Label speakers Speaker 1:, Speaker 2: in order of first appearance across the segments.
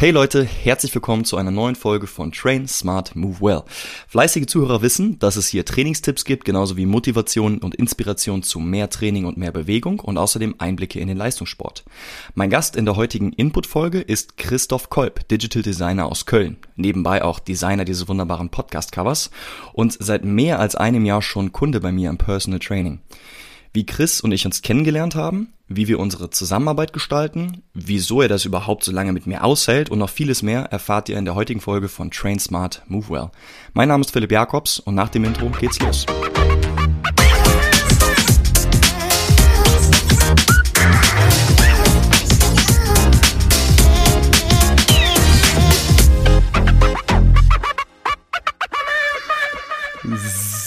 Speaker 1: Hey Leute, herzlich willkommen zu einer neuen Folge von Train Smart Move Well. Fleißige Zuhörer wissen, dass es hier Trainingstipps gibt, genauso wie Motivation und Inspiration zu mehr Training und mehr Bewegung und außerdem Einblicke in den Leistungssport. Mein Gast in der heutigen Input-Folge ist Christoph Kolb, Digital Designer aus Köln. Nebenbei auch Designer dieses wunderbaren Podcast-Covers und seit mehr als einem Jahr schon Kunde bei mir im Personal Training wie Chris und ich uns kennengelernt haben, wie wir unsere Zusammenarbeit gestalten, wieso er das überhaupt so lange mit mir aushält und noch vieles mehr erfahrt ihr in der heutigen Folge von Train Smart Move Well. Mein Name ist Philipp Jakobs und nach dem Intro geht's los.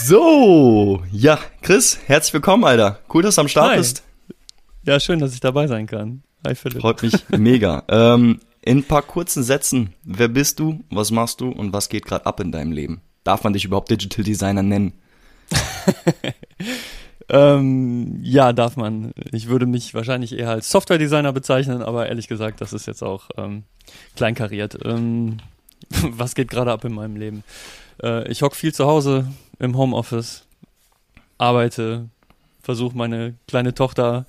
Speaker 1: So, ja, Chris, herzlich willkommen, Alter. Cool, dass du am Start
Speaker 2: Hi.
Speaker 1: bist.
Speaker 2: Ja, schön, dass ich dabei sein kann. Hi Philipp.
Speaker 1: Freut mich mega. Ähm, in ein paar kurzen Sätzen, wer bist du, was machst du und was geht gerade ab in deinem Leben? Darf man dich überhaupt Digital Designer nennen?
Speaker 2: Ähm, ja, darf man. Ich würde mich wahrscheinlich eher als Software-Designer bezeichnen, aber ehrlich gesagt, das ist jetzt auch ähm, kleinkariert. Ähm, was geht gerade ab in meinem Leben? Äh, ich hock viel zu Hause im Homeoffice, arbeite, versuche meine kleine Tochter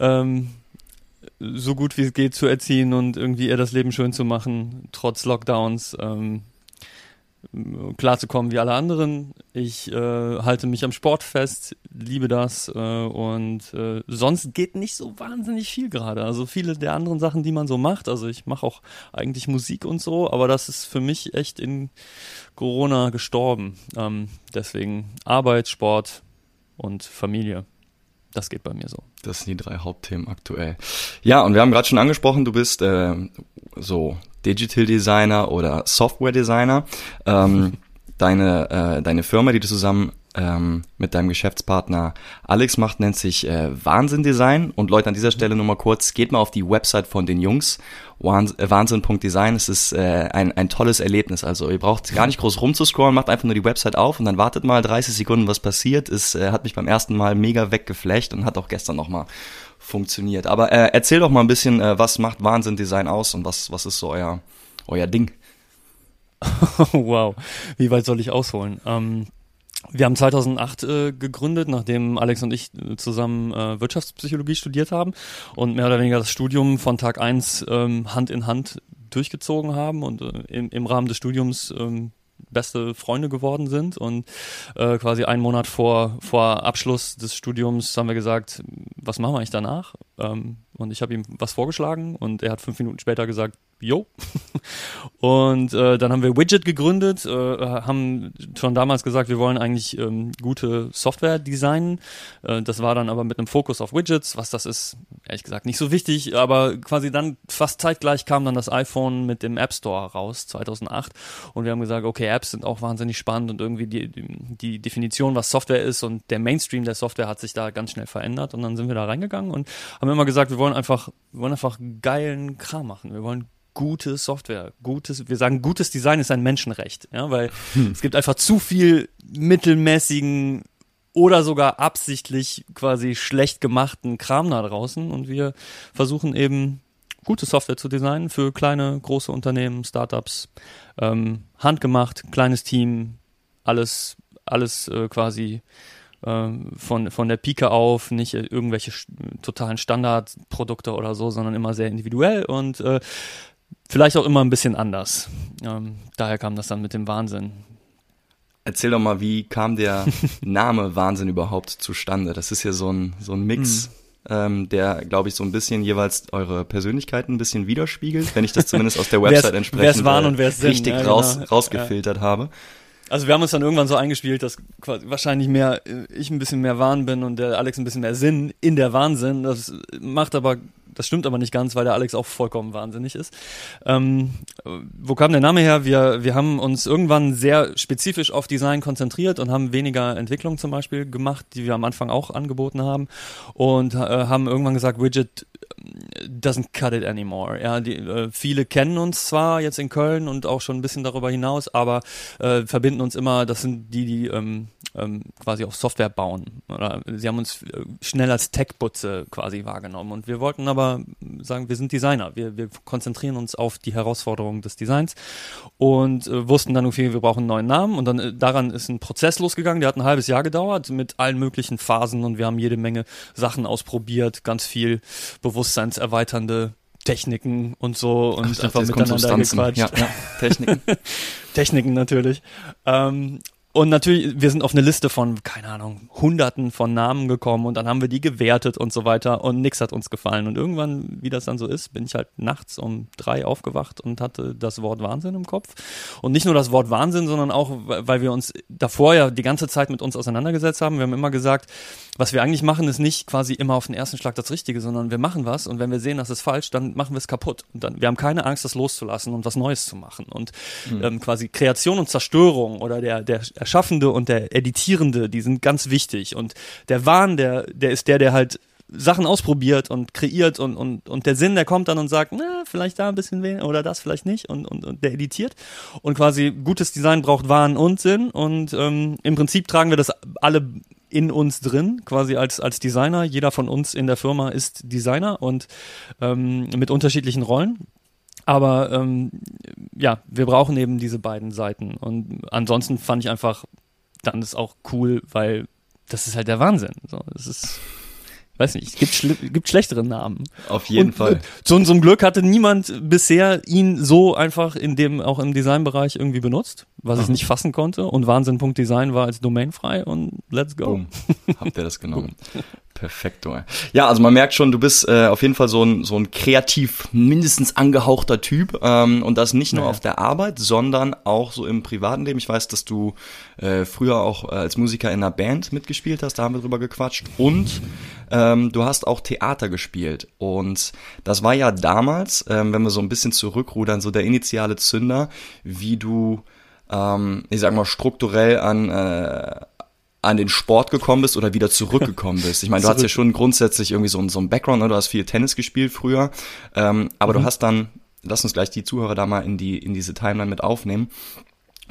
Speaker 2: ähm, so gut wie es geht zu erziehen und irgendwie ihr das Leben schön zu machen, trotz Lockdowns. Ähm, klarzukommen wie alle anderen. Ich äh, halte mich am Sport fest, liebe das äh, und äh, sonst geht nicht so wahnsinnig viel gerade. Also viele der anderen Sachen, die man so macht. Also ich mache auch eigentlich Musik und so, aber das ist für mich echt in Corona gestorben. Ähm, deswegen Arbeit, Sport und Familie. Das geht bei mir so.
Speaker 1: Das sind die drei Hauptthemen aktuell. Ja, und wir haben gerade schon angesprochen, du bist äh, so Digital Designer oder Software Designer. Ähm, deine, äh, deine Firma, die du zusammen ähm, mit deinem Geschäftspartner Alex macht, nennt sich äh, Wahnsinn Design. Und Leute, an dieser Stelle nur mal kurz, geht mal auf die Website von den Jungs, äh, Wahnsinn.design. Es ist äh, ein, ein tolles Erlebnis. Also ihr braucht gar nicht groß rumzuscrollen, macht einfach nur die Website auf und dann wartet mal 30 Sekunden, was passiert. Es äh, hat mich beim ersten Mal mega weggeflecht und hat auch gestern nochmal funktioniert. Aber äh, erzähl doch mal ein bisschen, äh, was macht Wahnsinn Design aus und was, was ist so euer, euer Ding?
Speaker 2: wow, wie weit soll ich ausholen? Ähm, wir haben 2008 äh, gegründet, nachdem Alex und ich äh, zusammen äh, Wirtschaftspsychologie studiert haben und mehr oder weniger das Studium von Tag eins ähm, Hand in Hand durchgezogen haben und äh, im, im Rahmen des Studiums ähm, beste Freunde geworden sind und äh, quasi einen Monat vor, vor Abschluss des Studiums haben wir gesagt, was machen wir eigentlich danach? Ähm, und ich habe ihm was vorgeschlagen und er hat fünf Minuten später gesagt, jo. und äh, dann haben wir Widget gegründet, äh, haben schon damals gesagt, wir wollen eigentlich ähm, gute Software designen. Äh, das war dann aber mit einem Fokus auf Widgets. Was das ist, ehrlich gesagt, nicht so wichtig. Aber quasi dann fast zeitgleich kam dann das iPhone mit dem App Store raus, 2008. Und wir haben gesagt, okay, Apps sind auch wahnsinnig spannend und irgendwie die, die Definition, was Software ist und der Mainstream der Software hat sich da ganz schnell verändert. Und dann sind wir da reingegangen und haben immer gesagt, wir wollen einfach, wir wollen einfach geilen Kram machen. Wir wollen gute Software, gutes, wir sagen, gutes Design ist ein Menschenrecht, ja, weil es gibt einfach zu viel mittelmäßigen oder sogar absichtlich quasi schlecht gemachten Kram da draußen und wir versuchen eben gute Software zu designen für kleine, große Unternehmen, Startups, ähm, handgemacht, kleines Team, alles, alles äh, quasi von, von der Pike auf, nicht irgendwelche totalen Standardprodukte oder so, sondern immer sehr individuell und äh, vielleicht auch immer ein bisschen anders. Ähm, daher kam das dann mit dem Wahnsinn.
Speaker 1: Erzähl doch mal, wie kam der Name Wahnsinn überhaupt zustande? Das ist ja so ein, so ein Mix, ähm, der, glaube ich, so ein bisschen jeweils eure Persönlichkeiten ein bisschen widerspiegelt, wenn ich das zumindest aus der
Speaker 2: Wer's-
Speaker 1: Website entsprechend
Speaker 2: wer's
Speaker 1: äh,
Speaker 2: und wer's Sinn,
Speaker 1: richtig
Speaker 2: ja,
Speaker 1: raus,
Speaker 2: genau.
Speaker 1: rausgefiltert habe.
Speaker 2: Also wir haben uns dann irgendwann so eingespielt, dass wahrscheinlich mehr äh, ich ein bisschen mehr Wahn bin und der Alex ein bisschen mehr Sinn in der Wahnsinn. Das macht aber, das stimmt aber nicht ganz, weil der Alex auch vollkommen wahnsinnig ist. Ähm, äh, wo kam der Name her? Wir, wir haben uns irgendwann sehr spezifisch auf Design konzentriert und haben weniger Entwicklung zum Beispiel gemacht, die wir am Anfang auch angeboten haben und äh, haben irgendwann gesagt, Widget doesn't cut it anymore. Ja, die, äh, viele kennen uns zwar jetzt in Köln und auch schon ein bisschen darüber hinaus, aber äh, verbinden uns immer, das sind die, die ähm, ähm, quasi auf Software bauen. Oder sie haben uns äh, schnell als Tech-Butze quasi wahrgenommen. Und wir wollten aber sagen, wir sind Designer. Wir, wir konzentrieren uns auf die Herausforderungen des Designs und äh, wussten dann okay, wir brauchen einen neuen Namen. Und dann äh, daran ist ein Prozess losgegangen, der hat ein halbes Jahr gedauert mit allen möglichen Phasen und wir haben jede Menge Sachen ausprobiert, ganz viel bewusstseinserweiternde Techniken und so und
Speaker 1: Ach,
Speaker 2: einfach miteinander gequatscht.
Speaker 1: Ja, ja. Techniken.
Speaker 2: Techniken natürlich. Ähm, und natürlich, wir sind auf eine Liste von, keine Ahnung, hunderten von Namen gekommen und dann haben wir die gewertet und so weiter und nichts hat uns gefallen. Und irgendwann, wie das dann so ist, bin ich halt nachts um drei aufgewacht und hatte das Wort Wahnsinn im Kopf. Und nicht nur das Wort Wahnsinn, sondern auch, weil wir uns davor ja die ganze Zeit mit uns auseinandergesetzt haben. Wir haben immer gesagt, was wir eigentlich machen, ist nicht quasi immer auf den ersten Schlag das Richtige, sondern wir machen was und wenn wir sehen, das ist falsch, dann machen wir es kaputt. Und dann, wir haben keine Angst, das loszulassen und was Neues zu machen. Und mhm. ähm, quasi Kreation und Zerstörung oder der, der Erschaffende und der Editierende, die sind ganz wichtig. Und der Wahn, der, der ist der, der halt Sachen ausprobiert und kreiert und, und, und der Sinn, der kommt dann und sagt, na, vielleicht da ein bisschen weniger oder das vielleicht nicht und, und, und der editiert. Und quasi gutes Design braucht Wahn und Sinn und ähm, im Prinzip tragen wir das alle in uns drin, quasi als, als Designer. Jeder von uns in der Firma ist Designer und ähm, mit unterschiedlichen Rollen. Aber ähm, ja, wir brauchen eben diese beiden Seiten. Und ansonsten fand ich einfach, dann ist auch cool, weil das ist halt der Wahnsinn. So, es ist weiß nicht, es gibt, schl gibt schlechtere Namen.
Speaker 1: Auf jeden und, Fall.
Speaker 2: Zum, zum Glück hatte niemand bisher ihn so einfach in dem, auch im Designbereich irgendwie benutzt, was Aha. ich nicht fassen konnte. Und Wahnsinn.design war als Domain frei und let's go. Boom.
Speaker 1: Habt ihr das genommen? Perfekto. Ja, also man merkt schon, du bist äh, auf jeden Fall so ein, so ein kreativ, mindestens angehauchter Typ. Ähm, und das nicht nur naja. auf der Arbeit, sondern auch so im privaten Leben. Ich weiß, dass du äh, früher auch äh, als Musiker in einer Band mitgespielt hast, da haben wir drüber gequatscht. Und ähm, du hast auch Theater gespielt. Und das war ja damals, ähm, wenn wir so ein bisschen zurückrudern, so der initiale Zünder, wie du ähm, ich sag mal, strukturell an, äh, an den Sport gekommen bist oder wieder zurückgekommen bist. Ich meine, du hast ja schon grundsätzlich irgendwie so, ein so ein Background, ne? du hast viel Tennis gespielt früher, ähm, aber mhm. du hast dann, lass uns gleich die Zuhörer da mal in die in diese Timeline mit aufnehmen.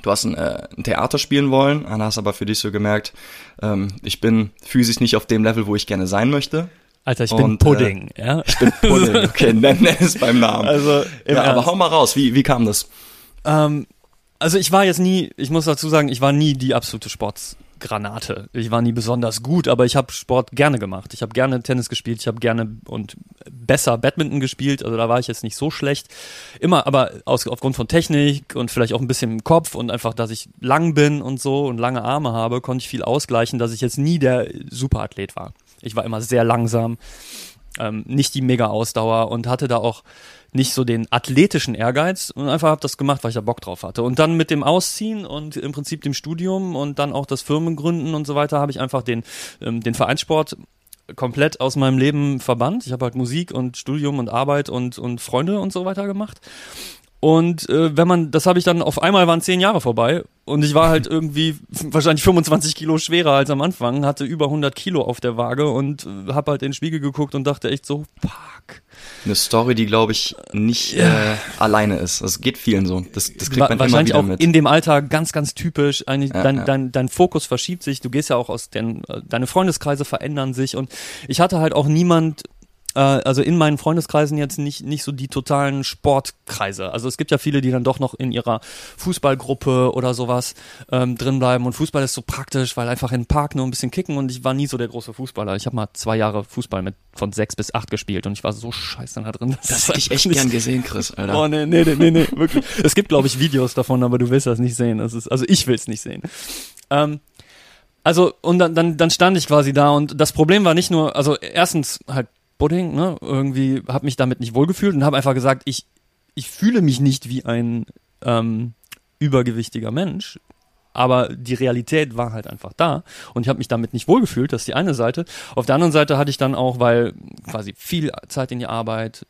Speaker 1: Du hast ein, äh, ein Theater spielen wollen, dann hast aber für dich so gemerkt, ähm, ich bin physisch nicht auf dem Level, wo ich gerne sein möchte.
Speaker 2: Alter, ich bin Pudding, äh, ja.
Speaker 1: Ich bin Pudding, okay, nenn, nenn es beim Namen. Also, ja, aber hau mal raus, wie, wie kam das?
Speaker 2: Ähm, also ich war jetzt nie, ich muss dazu sagen, ich war nie die absolute Sports Granate. Ich war nie besonders gut, aber ich habe Sport gerne gemacht. Ich habe gerne Tennis gespielt, ich habe gerne und besser Badminton gespielt, also da war ich jetzt nicht so schlecht. Immer, aber aus, aufgrund von Technik und vielleicht auch ein bisschen im Kopf und einfach, dass ich lang bin und so und lange Arme habe, konnte ich viel ausgleichen, dass ich jetzt nie der Superathlet war. Ich war immer sehr langsam, ähm, nicht die Mega-Ausdauer und hatte da auch nicht so den athletischen Ehrgeiz und einfach habe das gemacht, weil ich da Bock drauf hatte. Und dann mit dem Ausziehen und im Prinzip dem Studium und dann auch das Firmengründen und so weiter habe ich einfach den, ähm, den Vereinssport komplett aus meinem Leben verbannt. Ich habe halt Musik und Studium und Arbeit und, und Freunde und so weiter gemacht. Und äh, wenn man, das habe ich dann auf einmal waren zehn Jahre vorbei und ich war halt irgendwie wahrscheinlich 25 Kilo schwerer als am Anfang, hatte über 100 Kilo auf der Waage und äh, habe halt in den Spiegel geguckt und dachte echt so, fuck.
Speaker 1: Eine Story, die glaube ich nicht ja. äh, alleine ist. Das geht vielen so. Das, das kriegt man
Speaker 2: wahrscheinlich
Speaker 1: immer
Speaker 2: wieder auch mit. in dem Alter ganz, ganz typisch. Eigentlich ja, dein, ja. Dein, dein Fokus verschiebt sich. Du gehst ja auch aus den, äh, deine Freundeskreise verändern sich und ich hatte halt auch niemand äh, also in meinen Freundeskreisen jetzt nicht, nicht so die totalen Sportkreise. Also es gibt ja viele, die dann doch noch in ihrer Fußballgruppe oder sowas ähm, drin bleiben. Und Fußball ist so praktisch, weil einfach in den Park nur ein bisschen kicken und ich war nie so der große Fußballer. Ich habe mal zwei Jahre Fußball mit von sechs bis acht gespielt und ich war so scheiße da drin.
Speaker 1: Das, das hätte ich echt nicht... gern gesehen, Chris, Alter.
Speaker 2: Oh, nee, nee, nee, nee, nee wirklich. Es gibt, glaube ich, Videos davon, aber du willst das nicht sehen. Das ist, also ich will es nicht sehen. Ähm, also, und dann, dann, dann stand ich quasi da und das Problem war nicht nur, also erstens halt Pudding, ne? Irgendwie habe mich damit nicht wohlgefühlt und habe einfach gesagt, ich, ich fühle mich nicht wie ein ähm, übergewichtiger Mensch. Aber die Realität war halt einfach da und ich habe mich damit nicht wohlgefühlt, das ist die eine Seite. Auf der anderen Seite hatte ich dann auch, weil quasi viel Zeit in die Arbeit,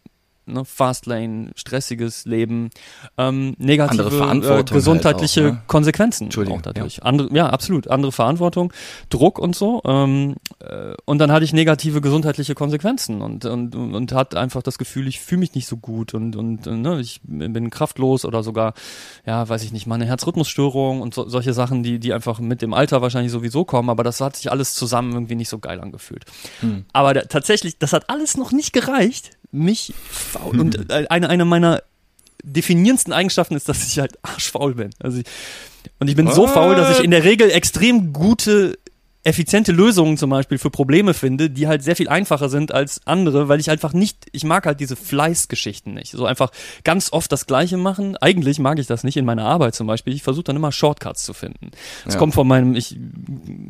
Speaker 2: ne? Fastlane, stressiges Leben, ähm, negative äh, gesundheitliche
Speaker 1: halt auch, ne?
Speaker 2: Konsequenzen
Speaker 1: Entschuldigung,
Speaker 2: auch dadurch. Andere, ja, absolut. Andere Verantwortung, Druck und so. Ähm, äh, und dann hatte ich negative gesundheitliche Konsequenzen und, und, und hat einfach das Gefühl, ich fühle mich nicht so gut und, und äh, ne, ich bin kraftlos oder sogar, ja, weiß ich nicht, mal eine Herzrhythmusstörung und so, solche Sachen, die, die einfach mit dem Alter wahrscheinlich sowieso kommen, aber das hat sich alles zusammen irgendwie nicht so geil angefühlt.
Speaker 1: Hm.
Speaker 2: Aber da, tatsächlich, das hat alles noch nicht gereicht, mich faul. Und äh, eine, eine meiner definierendsten Eigenschaften ist, dass ich halt arschfaul bin. Also ich, und ich bin so
Speaker 1: What?
Speaker 2: faul, dass ich in der Regel extrem gute effiziente Lösungen zum Beispiel für Probleme finde, die halt sehr viel einfacher sind als andere, weil ich einfach nicht, ich mag halt diese Fleißgeschichten nicht. So einfach ganz oft das Gleiche machen. Eigentlich mag ich das nicht in meiner Arbeit zum Beispiel. Ich versuche dann immer Shortcuts zu finden. Das
Speaker 1: Ja.
Speaker 2: kommt von meinem, ich,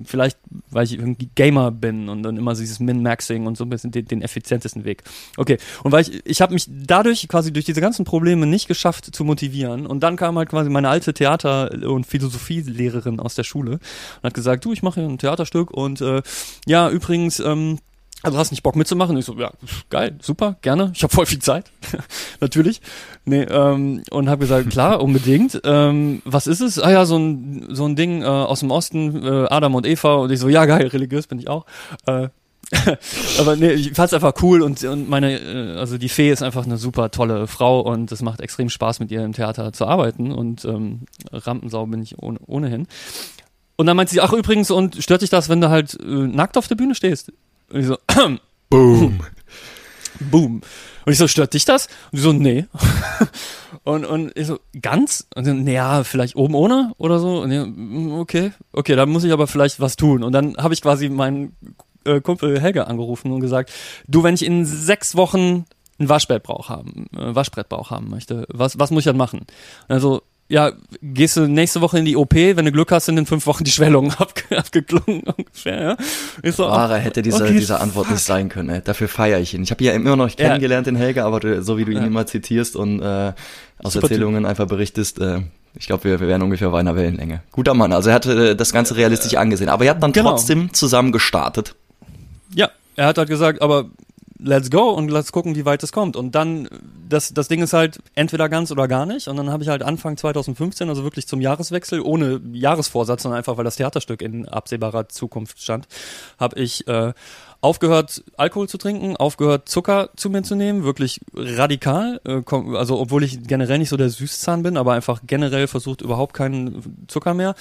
Speaker 2: vielleicht, weil ich irgendwie Gamer bin und dann immer so dieses Min-Maxing und so ein bisschen den, den effizientesten Weg. Okay. Und weil ich, ich habe mich dadurch quasi durch diese ganzen Probleme nicht geschafft zu motivieren. Und dann kam halt quasi meine alte Theater- und Philosophielehrerin aus der Schule und hat gesagt, du, ich mache hier ein Theaterstück und äh, ja, übrigens, ähm, also hast nicht Bock mitzumachen? Ich so, ja, geil, super, gerne. Ich habe voll viel Zeit, natürlich. Nee, ähm, und habe gesagt, klar, unbedingt. Ähm, was ist es? Ah ja, so ein so ein Ding äh, aus dem Osten, äh, Adam und Eva. Und ich so, ja geil, religiös bin ich auch. Äh, aber nee, ich fand's einfach cool und, und meine, äh, also die Fee ist einfach eine super tolle Frau und es macht extrem Spaß mit ihr im Theater zu arbeiten und ähm, Rampensau bin ich ohne, ohnehin. Und dann meint sie, ach übrigens, und stört dich das, wenn du halt äh, nackt auf der Bühne stehst? Und ich so,
Speaker 1: Boom.
Speaker 2: boom. Und ich so, stört dich das? Und sie so, nee. und, und ich so, ganz? Und dann, naja, vielleicht oben ohne oder so. Und ja, mm, okay, okay, dann muss ich aber vielleicht was tun. Und dann habe ich quasi meinen äh, Kumpel Helge angerufen und gesagt, du, wenn ich in sechs Wochen ein Waschbrettbauch haben, äh, Waschbrettbauch haben möchte, was, was muss ich dann machen? Also, ja, gehst du nächste Woche in die OP, wenn du Glück hast, sind in fünf Wochen die Schwellungen abge abgeklungen ungefähr, ja. Ich so,
Speaker 1: Wahrer hätte diese,
Speaker 2: okay,
Speaker 1: diese Antwort nicht sein können. Ey. Dafür feiere ich ihn. Ich habe ihn ja immer noch nicht
Speaker 2: Ja.
Speaker 1: kennengelernt, den Helge, aber du, so wie du ihn
Speaker 2: Ja.
Speaker 1: immer zitierst und äh, aus
Speaker 2: Super
Speaker 1: Erzählungen einfach berichtest, äh, ich glaube, wir, wir wären ungefähr auf einer Wellenlänge. Guter Mann. Also er hatte äh, das Ganze realistisch angesehen. Aber ihr habt dann
Speaker 2: Genau.
Speaker 1: trotzdem zusammen gestartet.
Speaker 2: Ja, er hat halt gesagt, aber let's go und let's gucken, wie weit es kommt. Und dann, das, das Ding ist halt entweder ganz oder gar nicht. Und dann habe ich halt Anfang 2015, also wirklich zum Jahreswechsel, ohne Jahresvorsatz, sondern einfach, weil das Theaterstück in absehbarer Zukunft stand, habe ich äh, aufgehört, Alkohol zu trinken, aufgehört, Zucker zu mir zu nehmen, wirklich radikal. Äh, also obwohl ich generell nicht so der Süßzahn bin, aber einfach generell versucht, überhaupt keinen Zucker mehr.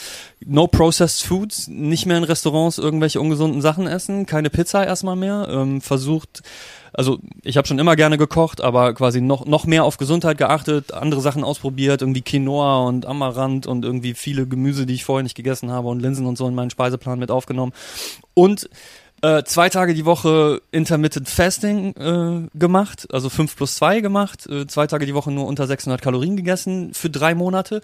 Speaker 2: No processed foods, nicht mehr in Restaurants irgendwelche ungesunden Sachen essen, keine Pizza erstmal mehr. Ähm, versucht, also ich habe schon immer gerne gekocht, aber quasi noch noch mehr auf Gesundheit geachtet, andere Sachen ausprobiert, irgendwie Quinoa und Amaranth und irgendwie viele Gemüse, die ich vorher nicht gegessen habe und Linsen und so in meinen Speiseplan mit aufgenommen. Und äh, zwei Tage die Woche Intermittent Fasting äh, gemacht, also fünf plus zwei gemacht, äh, zwei Tage die Woche nur unter 600 Kalorien gegessen für drei Monate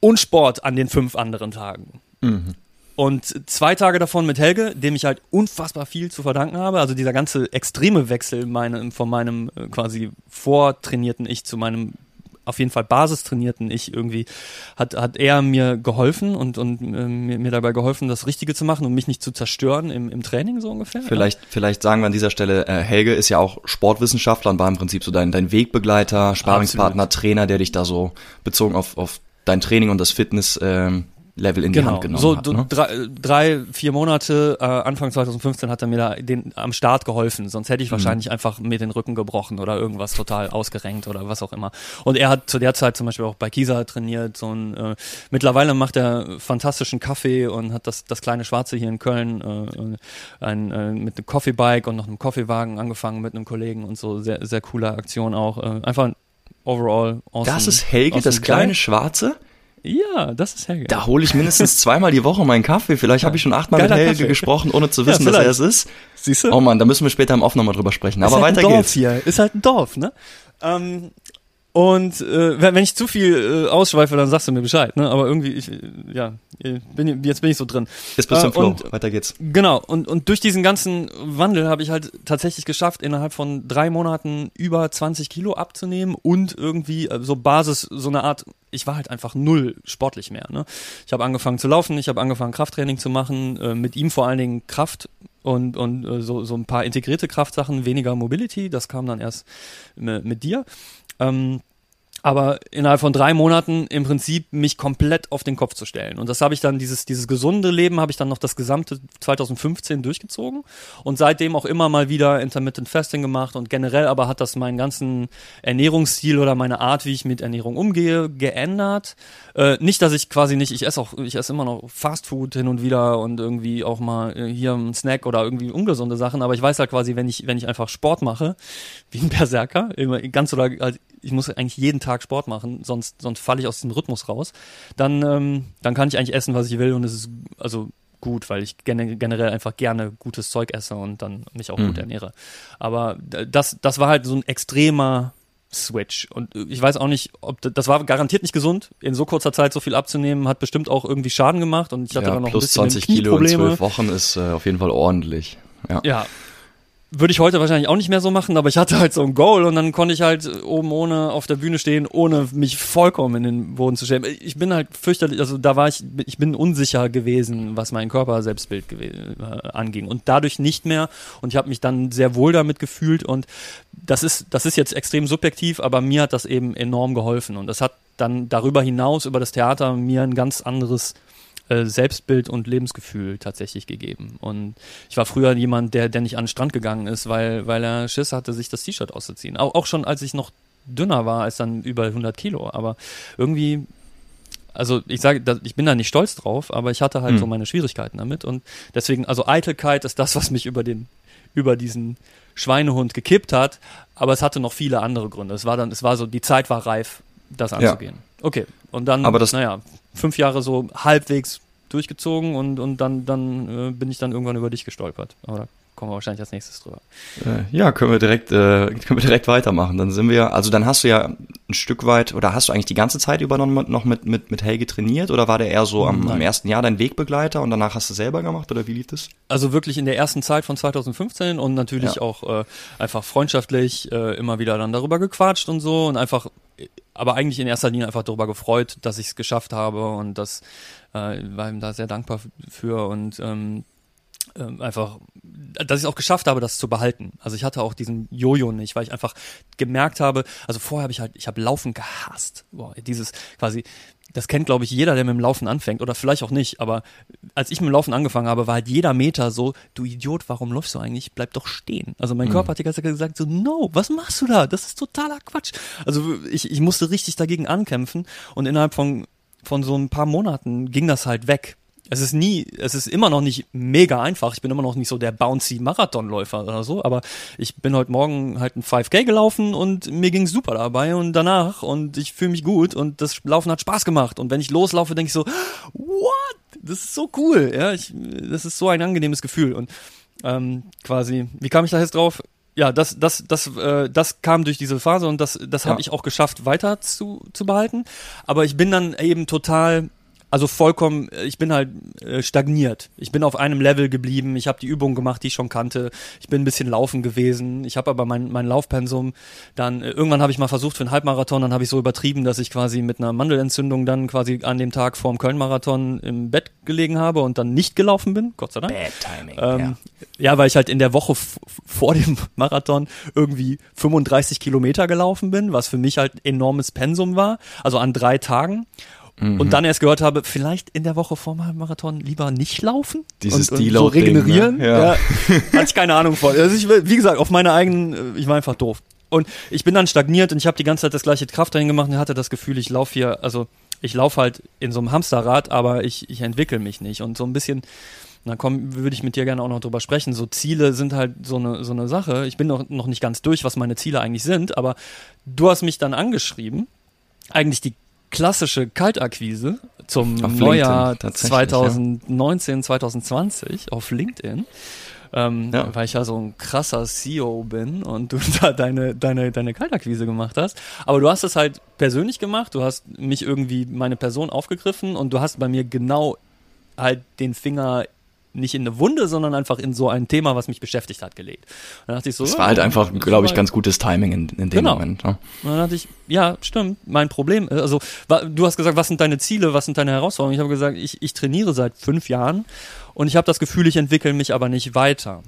Speaker 2: und Sport an den fünf anderen Tagen.
Speaker 1: Mhm.
Speaker 2: Und zwei Tage davon mit Helge, dem ich halt unfassbar viel zu verdanken habe. Also dieser ganze extreme Wechsel meine, von meinem äh, quasi vortrainierten Ich zu meinem auf jeden Fall basistrainierten Ich irgendwie, hat, hat er mir geholfen und, und äh, mir, mir dabei geholfen, das Richtige zu machen und mich nicht zu zerstören im, im Training so ungefähr.
Speaker 1: Vielleicht, vielleicht sagen wir an dieser Stelle, äh, Helge ist ja auch Sportwissenschaftler und war im Prinzip so dein, dein Wegbegleiter, Sparingspartner, Trainer, der dich da so bezogen auf, auf dein Training und das Fitness ähm, Level in die
Speaker 2: Genau,
Speaker 1: Hand genommen
Speaker 2: so
Speaker 1: hat. Ne?
Speaker 2: drei, drei, vier Monate, äh, Anfang 2015 hat er mir da den, am Start geholfen, sonst
Speaker 1: Mhm.
Speaker 2: hätte ich wahrscheinlich einfach mir den Rücken gebrochen oder irgendwas total ausgerenkt oder was auch immer. Und er hat zu der Zeit zum Beispiel auch bei Kisa trainiert, so ein, äh, mittlerweile macht er fantastischen Kaffee und hat das, das kleine Schwarze hier in Köln, äh, ein, äh, mit einem Coffeebike und noch einem Coffeewagen angefangen mit einem Kollegen und so, sehr, sehr coole Aktion auch, äh, einfach overall awesome.
Speaker 1: Das ist Helge,
Speaker 2: awesome
Speaker 1: das kleine
Speaker 2: guy.
Speaker 1: Schwarze?
Speaker 2: Ja, das ist Helge.
Speaker 1: Da hole ich mindestens zweimal die Woche meinen Kaffee. Vielleicht habe ich schon achtmal mit
Speaker 2: Geiler
Speaker 1: Helge
Speaker 2: Kaffee.
Speaker 1: gesprochen, ohne zu
Speaker 2: Ja,
Speaker 1: wissen, dass er es ist.
Speaker 2: Siehst du?
Speaker 1: Oh man, da müssen wir später im Off nochmal drüber sprechen. Aber
Speaker 2: ist halt
Speaker 1: weiter
Speaker 2: ein Dorf
Speaker 1: geht's.
Speaker 2: hier. Ist halt ein Dorf, ne? Ähm, und äh, wenn, wenn ich zu viel äh, ausschweife, dann sagst du mir Bescheid, ne? Aber irgendwie, ich, äh, ja, äh, bin, jetzt bin ich so drin.
Speaker 1: Jetzt bist du
Speaker 2: Äh,
Speaker 1: im Flow.
Speaker 2: und-
Speaker 1: weiter geht's.
Speaker 2: Genau, und, und durch diesen ganzen Wandel habe ich halt tatsächlich geschafft, innerhalb von drei Monaten über 20 Kilo abzunehmen und irgendwie äh, so Basis, so eine Art, ich war halt einfach null sportlich mehr. Ne? Ich habe angefangen zu laufen, ich habe angefangen Krafttraining zu machen, äh, mit ihm vor allen Dingen Kraft und, und äh, so, so ein paar integrierte Kraftsachen, weniger Mobility, das kam dann erst mit dir. Ähm, aber innerhalb von drei Monaten im Prinzip mich komplett auf den Kopf zu stellen. Und das habe ich dann, dieses, dieses gesunde Leben habe ich dann noch das gesamte 2015 durchgezogen und seitdem auch immer mal wieder Intermittent Fasting gemacht und generell aber hat das meinen ganzen Ernährungsstil oder meine Art, wie ich mit Ernährung umgehe, geändert. Äh, nicht, dass ich quasi nicht, ich esse auch, ich esse immer noch Fast Food hin und wieder und irgendwie auch mal äh, hier ein Snack oder irgendwie ungesunde Sachen, aber ich weiß halt quasi, wenn ich, wenn ich einfach Sport mache, wie ein Berserker, immer ganz oder halt ich muss eigentlich jeden Tag Sport machen, sonst, sonst falle ich aus dem Rhythmus raus, dann, ähm, dann kann ich eigentlich essen, was ich will und es ist also gut, weil ich generell einfach gerne gutes Zeug esse und dann mich auch mhm. gut ernähre. Aber das, das war halt so ein extremer Switch. Und ich weiß auch nicht, ob das war garantiert nicht gesund, in so kurzer Zeit so viel abzunehmen, hat bestimmt auch irgendwie Schaden gemacht und ich hatte
Speaker 1: ja,
Speaker 2: dann noch
Speaker 1: plus
Speaker 2: ein
Speaker 1: bisschen 20 Kilo in zwölf Wochen ist äh, auf jeden Fall ordentlich. Ja.
Speaker 2: ja, würde ich heute wahrscheinlich auch nicht mehr so machen, aber ich hatte halt so ein Goal und dann konnte ich halt oben ohne auf der Bühne stehen, ohne mich vollkommen in den Boden zu stellen. Ich bin halt fürchterlich, also da war ich, ich bin unsicher gewesen, was mein Körper Selbstbild äh, anging und dadurch nicht mehr und ich habe mich dann sehr wohl damit gefühlt und das ist, das ist jetzt extrem subjektiv, aber mir hat das eben enorm geholfen und das hat dann darüber hinaus über das Theater mir ein ganz anderes äh, Selbstbild und Lebensgefühl tatsächlich gegeben. Und ich war früher jemand, der, der nicht an den Strand gegangen ist, weil, weil er Schiss hatte, sich das T-Shirt auszuziehen. Auch, auch schon als ich noch dünner war als dann über 100 Kilo. Aber irgendwie also ich sage, ich bin da nicht stolz drauf, aber ich hatte halt hm. so meine Schwierigkeiten damit und deswegen, also Eitelkeit ist das, was mich über den, über diesen Schweinehund gekippt hat, aber es hatte noch viele andere Gründe. Es war dann, es war so, die Zeit war reif, das anzugehen. Ja. Okay, und dann,
Speaker 1: aber das,
Speaker 2: naja, fünf Jahre so halbwegs durchgezogen und, und dann, dann äh, bin ich dann irgendwann über dich gestolpert. Aber da kommen wir wahrscheinlich als nächstes drüber.
Speaker 1: Äh, ja, können wir direkt, äh, können wir direkt weitermachen. Dann sind wir, also dann hast du ja ein Stück weit, oder hast du eigentlich die ganze Zeit über noch mit, mit, mit Helge trainiert oder war der eher so am, am ersten Jahr dein Wegbegleiter und danach hast du selber gemacht oder wie lief das?
Speaker 2: Also wirklich in der ersten Zeit von 2015 und natürlich ja. auch äh, einfach freundschaftlich äh, immer wieder dann darüber gequatscht und so und einfach aber eigentlich in erster Linie einfach darüber gefreut, dass ich es geschafft habe und das äh, war ihm da sehr dankbar für und ähm, äh, einfach, dass ich es auch geschafft habe, das zu behalten. Also ich hatte auch diesen Jojo nicht, weil ich einfach gemerkt habe, also vorher habe ich halt, ich habe Laufen gehasst. Boah, dieses quasi, das kennt, glaube ich, jeder, der mit dem Laufen anfängt. Oder vielleicht auch nicht. Aber als ich mit dem Laufen angefangen habe, war halt jeder Meter so, du Idiot, warum läufst du eigentlich? Bleib doch stehen. Also mein mhm. Körper hat die ganze Zeit gesagt, so, no, was machst du da? Das ist totaler Quatsch. Also ich, ich musste richtig dagegen ankämpfen. Und innerhalb von, von so ein paar Monaten ging das halt weg es ist nie, es ist immer noch nicht mega einfach. Ich bin immer noch nicht so der bouncy Marathonläufer oder so, aber ich bin heute Morgen halt ein 5K gelaufen und mir ging super dabei und danach und ich fühle mich gut und das Laufen hat Spaß gemacht und wenn ich loslaufe, denke ich so, what? Das ist so cool, ja, ich, das ist so ein angenehmes Gefühl und ähm, quasi, wie kam ich da jetzt drauf? Ja, das, das, das, äh, das kam durch diese Phase und das, das habe ja. ich auch geschafft, weiter zu, zu behalten. Aber ich bin dann eben total also vollkommen, äh, ich bin halt äh, stagniert. Ich bin auf einem Level geblieben. Ich habe die Übungen gemacht, die ich schon kannte. Ich bin ein bisschen laufen gewesen. Ich habe aber mein, mein Laufpensum dann, äh, irgendwann habe ich mal versucht für einen Halbmarathon, dann habe ich so übertrieben, dass ich quasi mit einer Mandelentzündung dann quasi an dem Tag vorm Köln-Marathon im Bett gelegen habe und dann nicht gelaufen bin, Gott sei Dank.
Speaker 1: Bad Timing.
Speaker 2: Ähm, ja. ja, weil ich halt in der Woche vor dem Marathon irgendwie 35 Kilometer gelaufen bin, was für mich halt enormes Pensum war, also an drei Tagen mhm. und dann erst gehört habe, vielleicht in der Woche vor dem Marathon lieber nicht laufen
Speaker 1: Dieses
Speaker 2: und, und so regenerieren. Ne? Ja. ja. Hatte ich keine Ahnung von. Also ich, wie gesagt, auf meine eigenen, ich war einfach doof. Und ich bin dann stagniert und ich habe die ganze Zeit das gleiche Krafttraining gemacht und hatte das Gefühl, ich laufe hier, also ich laufe halt in so einem Hamsterrad, aber ich, ich entwickle mich nicht. Und so ein bisschen, da komm, würde ich mit dir gerne auch noch drüber sprechen. So Ziele sind halt so eine, so eine Sache. Ich bin noch, noch nicht ganz durch, was meine Ziele eigentlich sind, aber du hast mich dann angeschrieben, eigentlich die klassische Kaltakquise zum auf Neujahr 2019, ja. 2020 auf LinkedIn. Ähm, ja. Weil ich ja so ein krasser CEO bin und du da deine, deine, deine Kaltakquise gemacht hast. Aber du hast es halt persönlich gemacht, du hast mich irgendwie meine Person aufgegriffen und du hast bei mir genau halt den Finger nicht in eine Wunde, sondern einfach in so ein Thema, was mich beschäftigt hat, gelegt.
Speaker 1: dann dachte ich so, das war halt einfach, glaube ich, ganz gutes Timing in, in dem genau. Moment.
Speaker 2: Ne? Und dann dachte ich, ja, stimmt, mein Problem, äh, also du hast gesagt, was sind deine Ziele, was sind deine Herausforderungen? Ich habe gesagt, ich, ich trainiere seit fünf Jahren und ich habe das Gefühl, ich entwickle mich aber nicht weiter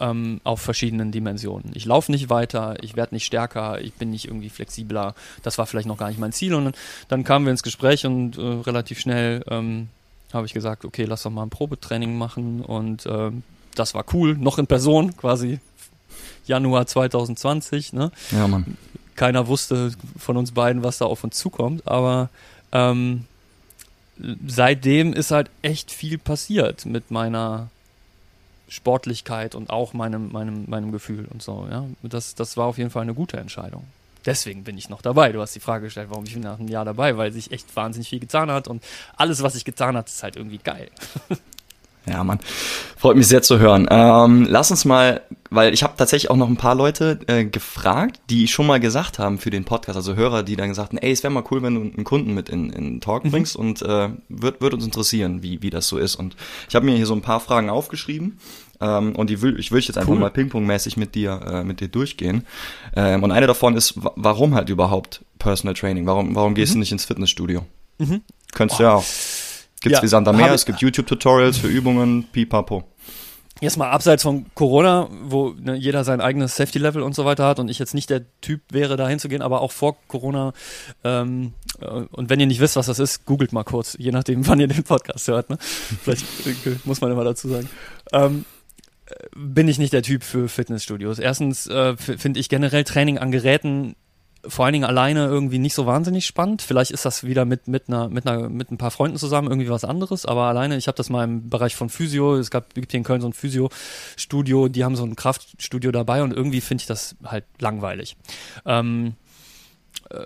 Speaker 2: ähm, auf verschiedenen Dimensionen. Ich laufe nicht weiter, ich werde nicht stärker, ich bin nicht irgendwie flexibler. Das war vielleicht noch gar nicht mein Ziel. Und dann, dann kamen wir ins Gespräch und äh, relativ schnell ähm, habe ich gesagt, okay, lass doch mal ein Probetraining machen. Und äh, das war cool, noch in Person, quasi Januar 2020. Ne?
Speaker 1: Ja, Mann.
Speaker 2: Keiner wusste von uns beiden, was da auf uns zukommt, aber ähm, seitdem ist halt echt viel passiert mit meiner Sportlichkeit und auch meinem, meinem, meinem Gefühl und so. Ja? Das, das war auf jeden Fall eine gute Entscheidung. Deswegen bin ich noch dabei. Du hast die Frage gestellt, warum ich nach einem Jahr dabei, weil sich echt wahnsinnig viel getan hat und alles, was sich getan hat, ist halt irgendwie geil.
Speaker 1: Ja, Mann. Freut mich sehr zu hören. Ähm, lass uns mal, weil ich habe tatsächlich auch noch ein paar Leute äh, gefragt, die schon mal gesagt haben für den Podcast, also Hörer, die dann gesagt haben, ey, es wäre mal cool, wenn du einen Kunden mit in, in Talk mhm. bringst und äh, wird, wird uns interessieren, wie, wie das so ist. Und ich habe mir hier so ein paar Fragen aufgeschrieben ähm, und die will, ich will jetzt einfach cool. mal Ping-Pong-mäßig mit dir, äh, mit dir durchgehen. Ähm, und eine davon ist, warum halt überhaupt Personal Training? Warum, warum gehst mhm. du nicht ins Fitnessstudio? Mhm. Könntest du ja auch. Gibt's ja, wie Santa mehr, es gibt YouTube-Tutorials für Übungen, pipapo.
Speaker 2: Jetzt mal abseits von Corona, wo ne, jeder sein eigenes Safety-Level und so weiter hat und ich jetzt nicht der Typ wäre, da hinzugehen, aber auch vor Corona. Ähm, äh, und wenn ihr nicht wisst, was das ist, googelt mal kurz, je nachdem, wann ihr den Podcast hört. Ne? Vielleicht äh, muss man immer dazu sagen. Ähm, äh, bin ich nicht der Typ für Fitnessstudios. Erstens äh, finde ich generell Training an Geräten vor allen Dingen alleine irgendwie nicht so wahnsinnig spannend. Vielleicht ist das wieder mit, mit, einer, mit, einer, mit ein paar Freunden zusammen irgendwie was anderes, aber alleine, ich habe das mal im Bereich von Physio, es gab gibt hier in Köln so ein Physio-Studio, die haben so ein Kraftstudio dabei und irgendwie finde ich das halt langweilig. Ähm, äh,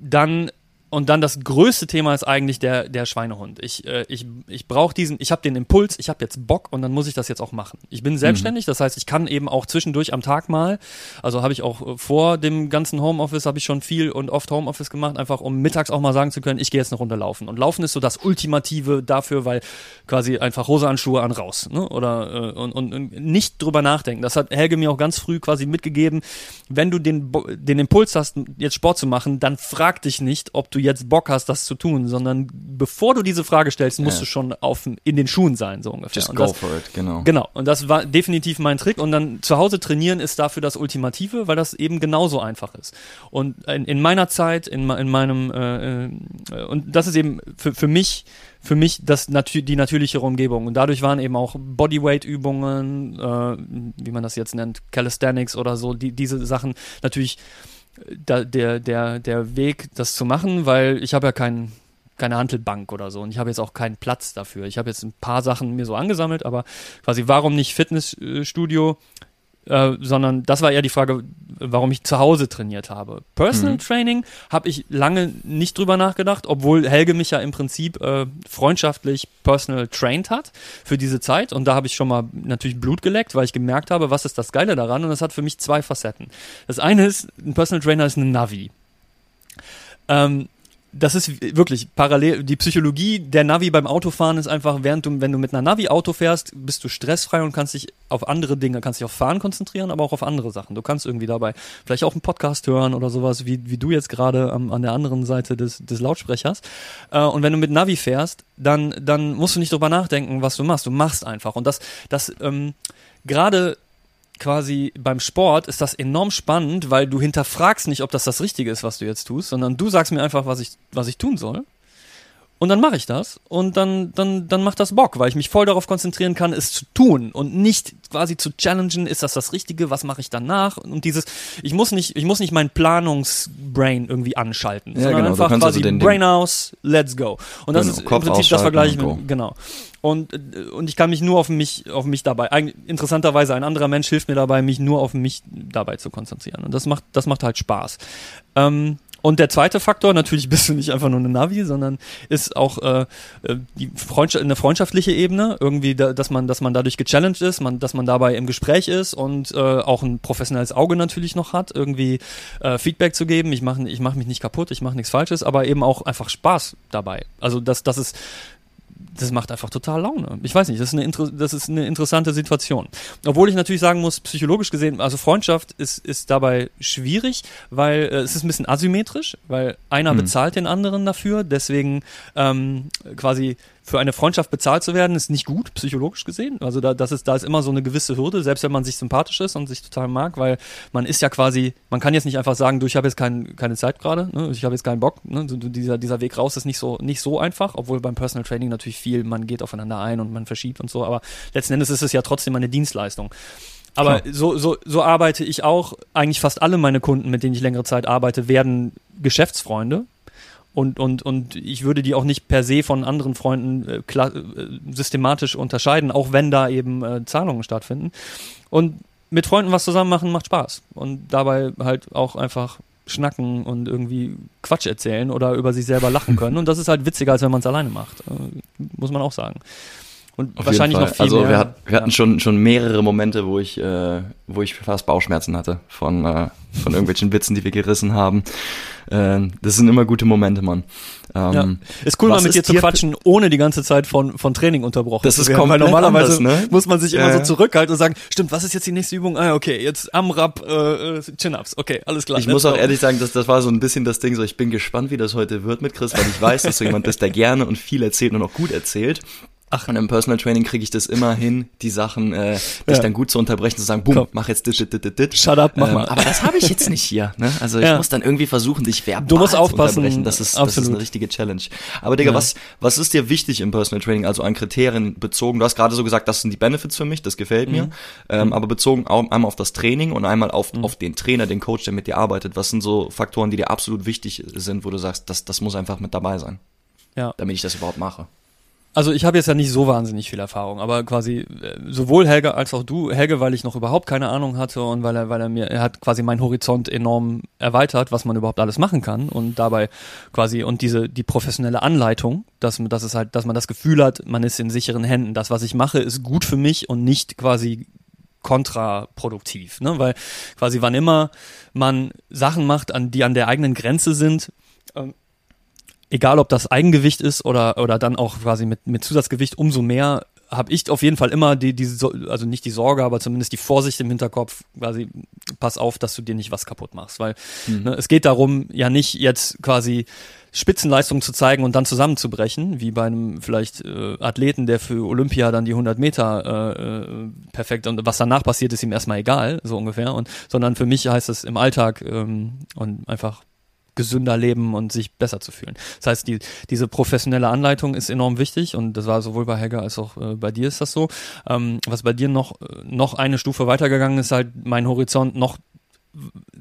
Speaker 2: dann und dann das größte Thema ist eigentlich der, der Schweinehund. Ich, äh, ich, ich brauche diesen, ich habe den Impuls, ich habe jetzt Bock und dann muss ich das jetzt auch machen. Ich bin selbstständig, mhm. das heißt, ich kann eben auch zwischendurch am Tag mal, also habe ich auch äh, vor dem ganzen Homeoffice, habe ich schon viel und oft Homeoffice gemacht, einfach um mittags auch mal sagen zu können, ich gehe jetzt eine Runde laufen. Und Laufen ist so das Ultimative dafür, weil quasi einfach Hose an Schuhe an raus. Ne? Oder äh, und, und, und nicht drüber nachdenken. Das hat Helge mir auch ganz früh quasi mitgegeben, wenn du den, den Impuls hast, jetzt Sport zu machen, dann frag dich nicht, ob du du jetzt Bock hast, das zu tun, sondern bevor du diese Frage stellst, musst ja. du schon auf, in den Schuhen sein, so ungefähr.
Speaker 1: Just und go das, for it, genau.
Speaker 2: Genau. Und das war definitiv mein Trick. Und dann zu Hause trainieren ist dafür das Ultimative, weil das eben genauso einfach ist. Und in, in meiner Zeit, in, in meinem, äh, äh, und das ist eben für, für mich, für mich das natür die natürlichere Umgebung. Und dadurch waren eben auch Bodyweight-Übungen, äh, wie man das jetzt nennt, Calisthenics oder so, die, diese Sachen natürlich da, der, der, der Weg, das zu machen, weil ich habe ja kein, keine Handelbank oder so und ich habe jetzt auch keinen Platz dafür. Ich habe jetzt ein paar Sachen mir so angesammelt, aber quasi warum nicht Fitnessstudio? Äh, sondern das war eher die Frage, warum ich zu Hause trainiert habe. Personal mhm. Training habe ich lange nicht drüber nachgedacht, obwohl Helge mich ja im Prinzip äh, freundschaftlich personal trained hat für diese Zeit und da habe ich schon mal natürlich Blut geleckt, weil ich gemerkt habe, was ist das Geile daran und das hat für mich zwei Facetten. Das eine ist, ein Personal Trainer ist ein Navi. Ähm, das ist wirklich parallel. Die Psychologie der Navi beim Autofahren ist einfach, während du, wenn du mit einer Navi Auto fährst, bist du stressfrei und kannst dich auf andere Dinge, kannst dich auf Fahren konzentrieren, aber auch auf andere Sachen. Du kannst irgendwie dabei vielleicht auch einen Podcast hören oder sowas, wie, wie du jetzt gerade ähm, an der anderen Seite des, des Lautsprechers. Äh, und wenn du mit Navi fährst, dann, dann musst du nicht drüber nachdenken, was du machst. Du machst einfach. Und das, das, ähm, gerade quasi beim Sport ist das enorm spannend, weil du hinterfragst nicht, ob das das Richtige ist, was du jetzt tust, sondern du sagst mir einfach, was ich, was ich tun soll. Und dann mache ich das und dann, dann, dann macht das Bock, weil ich mich voll darauf konzentrieren kann, es zu tun und nicht quasi zu challengen, ist das das Richtige, was mache ich danach? Und dieses, ich muss nicht, ich muss nicht mein Planungsbrain irgendwie anschalten, ja, sondern genau, einfach quasi also Brain aus, let's go. Und das genau, ist im Prinzip das Vergleich mit, genau. Und, und ich kann mich nur auf mich, auf mich dabei, interessanterweise ein anderer Mensch hilft mir dabei, mich nur auf mich dabei zu konzentrieren. Und das macht, das macht halt Spaß. Ähm, und der zweite Faktor, natürlich bist du nicht einfach nur eine Navi, sondern ist auch äh, äh, die Freundschaft, eine freundschaftliche Ebene, irgendwie, da, dass man, dass man dadurch gechallenged ist, man, dass man dabei im Gespräch ist und äh, auch ein professionelles Auge natürlich noch hat, irgendwie äh, Feedback zu geben. Ich mache ich mach mich nicht kaputt, ich mache nichts Falsches, aber eben auch einfach Spaß dabei. Also das, das ist das macht einfach total Laune. Ich weiß nicht, das ist, eine, das ist eine interessante Situation. Obwohl ich natürlich sagen muss, psychologisch gesehen, also Freundschaft ist, ist dabei schwierig, weil äh, es ist ein bisschen asymmetrisch, weil einer mhm. bezahlt den anderen dafür, deswegen ähm, quasi für eine Freundschaft bezahlt zu werden, ist nicht gut, psychologisch gesehen. Also da, das ist, da ist immer so eine gewisse Hürde, selbst wenn man sich sympathisch ist und sich total mag, weil man ist ja quasi, man kann jetzt nicht einfach sagen, du, ich habe jetzt kein, keine Zeit gerade, ne? ich habe jetzt keinen Bock. Ne? Dieser, dieser Weg raus ist nicht so, nicht so einfach, obwohl beim Personal Training natürlich viel, man geht aufeinander ein und man verschiebt und so, aber letzten Endes ist es ja trotzdem eine Dienstleistung. Aber so, so, so arbeite ich auch. Eigentlich fast alle meine Kunden, mit denen ich längere Zeit arbeite, werden Geschäftsfreunde und, und, und ich würde die auch nicht per se von anderen Freunden äh, äh, systematisch unterscheiden, auch wenn da eben äh, Zahlungen stattfinden. Und mit Freunden was zusammen machen macht Spaß. Und dabei halt auch einfach schnacken und irgendwie Quatsch erzählen oder über sich selber lachen können. Und das ist halt witziger, als wenn man es alleine macht. Äh, muss man auch sagen.
Speaker 1: Und Auf wahrscheinlich noch viel also mehr. Wir, hat, wir ja. hatten schon, schon mehrere Momente, wo ich, äh, wo ich fast Bauchschmerzen hatte von, äh, von irgendwelchen Witzen, die wir gerissen haben. Äh, das sind immer gute Momente, Mann.
Speaker 2: Ähm, ja. Ist cool, mal mit dir zu quatschen, ohne die ganze Zeit von, von Training unterbrochen
Speaker 1: das ist komplett Weil normalerweise anders, ne?
Speaker 2: muss man sich immer so zurückhalten und sagen, stimmt, was ist jetzt die nächste Übung? Ah, okay, jetzt am Rap äh, Chin-Ups. Okay, alles klar.
Speaker 1: Ich muss auch ehrlich sagen, dass das war so ein bisschen das Ding, so ich bin gespannt, wie das heute wird mit Chris, weil ich weiß, dass du jemand bist, der gerne und viel erzählt und auch gut erzählt. Ach. Und im Personal Training kriege ich das immer hin, die Sachen, äh, dich ja. dann gut zu unterbrechen, zu sagen, boom, Komm. mach jetzt dit, dit, dit, dit.
Speaker 2: Shut up, mach ähm, mal.
Speaker 1: Aber das habe ich jetzt nicht hier. Ne? Also ja. ich muss dann irgendwie versuchen, dich verbal
Speaker 2: du musst aufpassen.
Speaker 1: zu unterbrechen. Das ist, das ist eine richtige Challenge. Aber Digga, ja. was, was ist dir wichtig im Personal Training, also an Kriterien bezogen? Du hast gerade so gesagt, das sind die Benefits für mich, das gefällt mir. Mhm. Ähm, aber bezogen auch, einmal auf das Training und einmal auf, mhm. auf den Trainer, den Coach, der mit dir arbeitet. Was sind so Faktoren, die dir absolut wichtig sind, wo du sagst, das, das muss einfach mit dabei sein? Ja. Damit ich das überhaupt mache.
Speaker 2: Also ich habe jetzt ja nicht so wahnsinnig viel Erfahrung, aber quasi äh, sowohl Helge als auch du, Helge, weil ich noch überhaupt keine Ahnung hatte und weil er, weil er mir, er hat quasi meinen Horizont enorm erweitert, was man überhaupt alles machen kann und dabei quasi und diese die professionelle Anleitung, dass dass es halt, dass man das Gefühl hat, man ist in sicheren Händen. Das, was ich mache, ist gut für mich und nicht quasi kontraproduktiv, ne? Weil quasi wann immer man Sachen macht, an die an der eigenen Grenze sind, ähm, egal ob das Eigengewicht ist oder, oder dann auch quasi mit, mit Zusatzgewicht, umso mehr habe ich auf jeden Fall immer die, die, also nicht die Sorge, aber zumindest die Vorsicht im Hinterkopf, quasi, pass auf, dass du dir nicht was kaputt machst. Weil mhm. ne, es geht darum, ja nicht jetzt quasi Spitzenleistung zu zeigen und dann zusammenzubrechen, wie bei einem vielleicht äh, Athleten, der für Olympia dann die 100 Meter äh, äh, perfekt und was danach passiert, ist ihm erstmal egal, so ungefähr. Und sondern für mich heißt es im Alltag ähm, und einfach gesünder leben und sich besser zu fühlen. Das heißt, die, diese professionelle Anleitung ist enorm wichtig und das war sowohl bei Helga als auch äh, bei dir ist das so. Ähm, was bei dir noch, noch eine Stufe weitergegangen ist, halt mein Horizont noch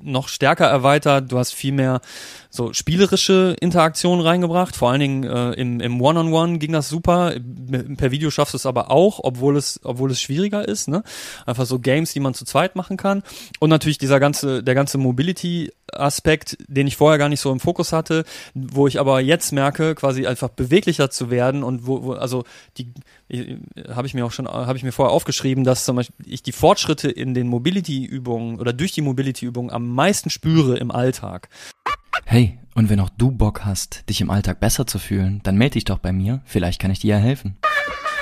Speaker 2: noch stärker erweitert. Du hast viel mehr so spielerische Interaktionen reingebracht. Vor allen Dingen äh, im, im One-on-One ging das super. Per Video schaffst du es aber auch, obwohl es, obwohl es schwieriger ist. Ne? Einfach so Games, die man zu zweit machen kann. Und natürlich dieser ganze, der ganze Mobility-Aspekt, den ich vorher gar nicht so im Fokus hatte, wo ich aber jetzt merke, quasi einfach beweglicher zu werden und wo, wo also die habe ich mir auch schon, habe ich mir vorher aufgeschrieben, dass zum Beispiel ich die Fortschritte in den Mobility-Übungen oder durch die Mobility-Übungen am meisten spüre im Alltag.
Speaker 1: Hey, und wenn auch du Bock hast, dich im Alltag besser zu fühlen, dann melde dich doch bei mir. Vielleicht kann ich dir ja helfen.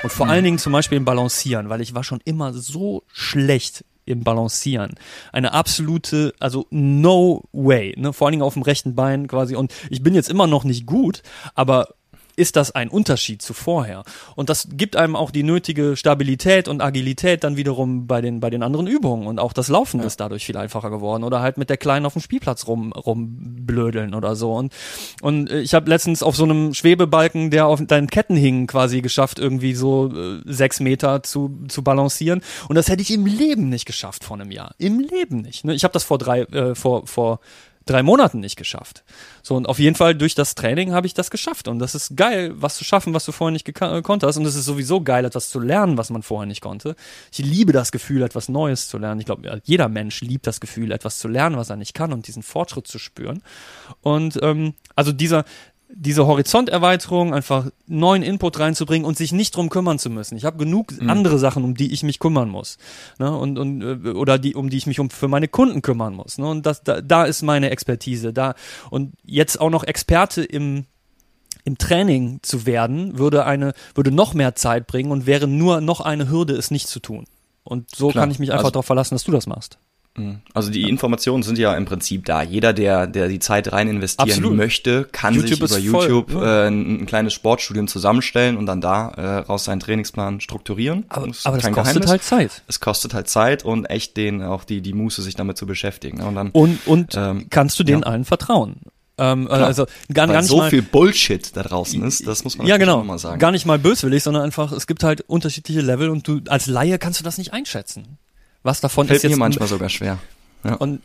Speaker 2: Und vor allen Dingen zum Beispiel im Balancieren, weil ich war schon immer so schlecht im Balancieren. Eine absolute, also no way, ne? Vor allen Dingen auf dem rechten Bein quasi. Und ich bin jetzt immer noch nicht gut, aber ist das ein Unterschied zu vorher. Und das gibt einem auch die nötige Stabilität und Agilität dann wiederum bei den, bei den anderen Übungen. Und auch das Laufen ja. ist dadurch viel einfacher geworden. Oder halt mit der Kleinen auf dem Spielplatz rum, rumblödeln oder so. Und, und ich habe letztens auf so einem Schwebebalken, der auf deinen Ketten hing, quasi geschafft, irgendwie so äh, sechs Meter zu, zu balancieren. Und das hätte ich im Leben nicht geschafft vor einem Jahr. Im Leben nicht. Ne? Ich habe das vor drei, äh, vor, vor drei Monaten nicht geschafft. So, und auf jeden Fall durch das Training habe ich das geschafft. Und das ist geil, was zu schaffen, was du vorher nicht äh, konntest. Und es ist sowieso geil, etwas zu lernen, was man vorher nicht konnte. Ich liebe das Gefühl, etwas Neues zu lernen. Ich glaube, jeder Mensch liebt das Gefühl, etwas zu lernen, was er nicht kann und diesen Fortschritt zu spüren. Und ähm, also dieser, diese Horizonterweiterung, einfach neuen Input reinzubringen und sich nicht drum kümmern zu müssen. Ich habe genug mhm. andere Sachen, um die ich mich kümmern muss. Ne? Und, und, äh, oder die, um die ich mich um für meine Kunden kümmern muss. Ne? Und das, da, da ist meine Expertise. Da und jetzt auch noch Experte im im Training zu werden, würde eine, würde noch mehr Zeit bringen und wäre nur noch eine Hürde, es nicht zu tun. Und so
Speaker 1: Klar.
Speaker 2: kann ich mich einfach
Speaker 1: Also-
Speaker 2: darauf verlassen, dass du das machst.
Speaker 1: Mhm. Also die Informationen sind ja im Prinzip da. Jeder, der, der die Zeit rein investieren
Speaker 2: Absolut.
Speaker 1: möchte, kann
Speaker 2: YouTube
Speaker 1: sich über
Speaker 2: ist voll,
Speaker 1: YouTube
Speaker 2: ja.
Speaker 1: äh, ein, ein kleines Sportstudium zusammenstellen und dann da äh, raus seinen Trainingsplan strukturieren.
Speaker 2: Aber,
Speaker 1: ist
Speaker 2: aber das kostet
Speaker 1: Geheimnis.
Speaker 2: halt Zeit.
Speaker 1: Es kostet halt Zeit und echt den auch die die Muße, sich damit zu beschäftigen. ne? Und dann
Speaker 2: Und, und
Speaker 1: Ähm,
Speaker 2: kannst du denen
Speaker 1: ja.
Speaker 2: allen vertrauen? Ähm,
Speaker 1: Klar.
Speaker 2: also gar, gar nicht
Speaker 1: so
Speaker 2: mal,
Speaker 1: viel Bullshit da draußen ist, das muss man
Speaker 2: ja genau,
Speaker 1: mal sagen.
Speaker 2: gar nicht mal böswillig, sondern einfach es gibt halt unterschiedliche Level und du als Laie kannst du das nicht einschätzen. Was davon
Speaker 1: Fällt
Speaker 2: ist jetzt
Speaker 1: mir manchmal sogar schwer.
Speaker 2: Und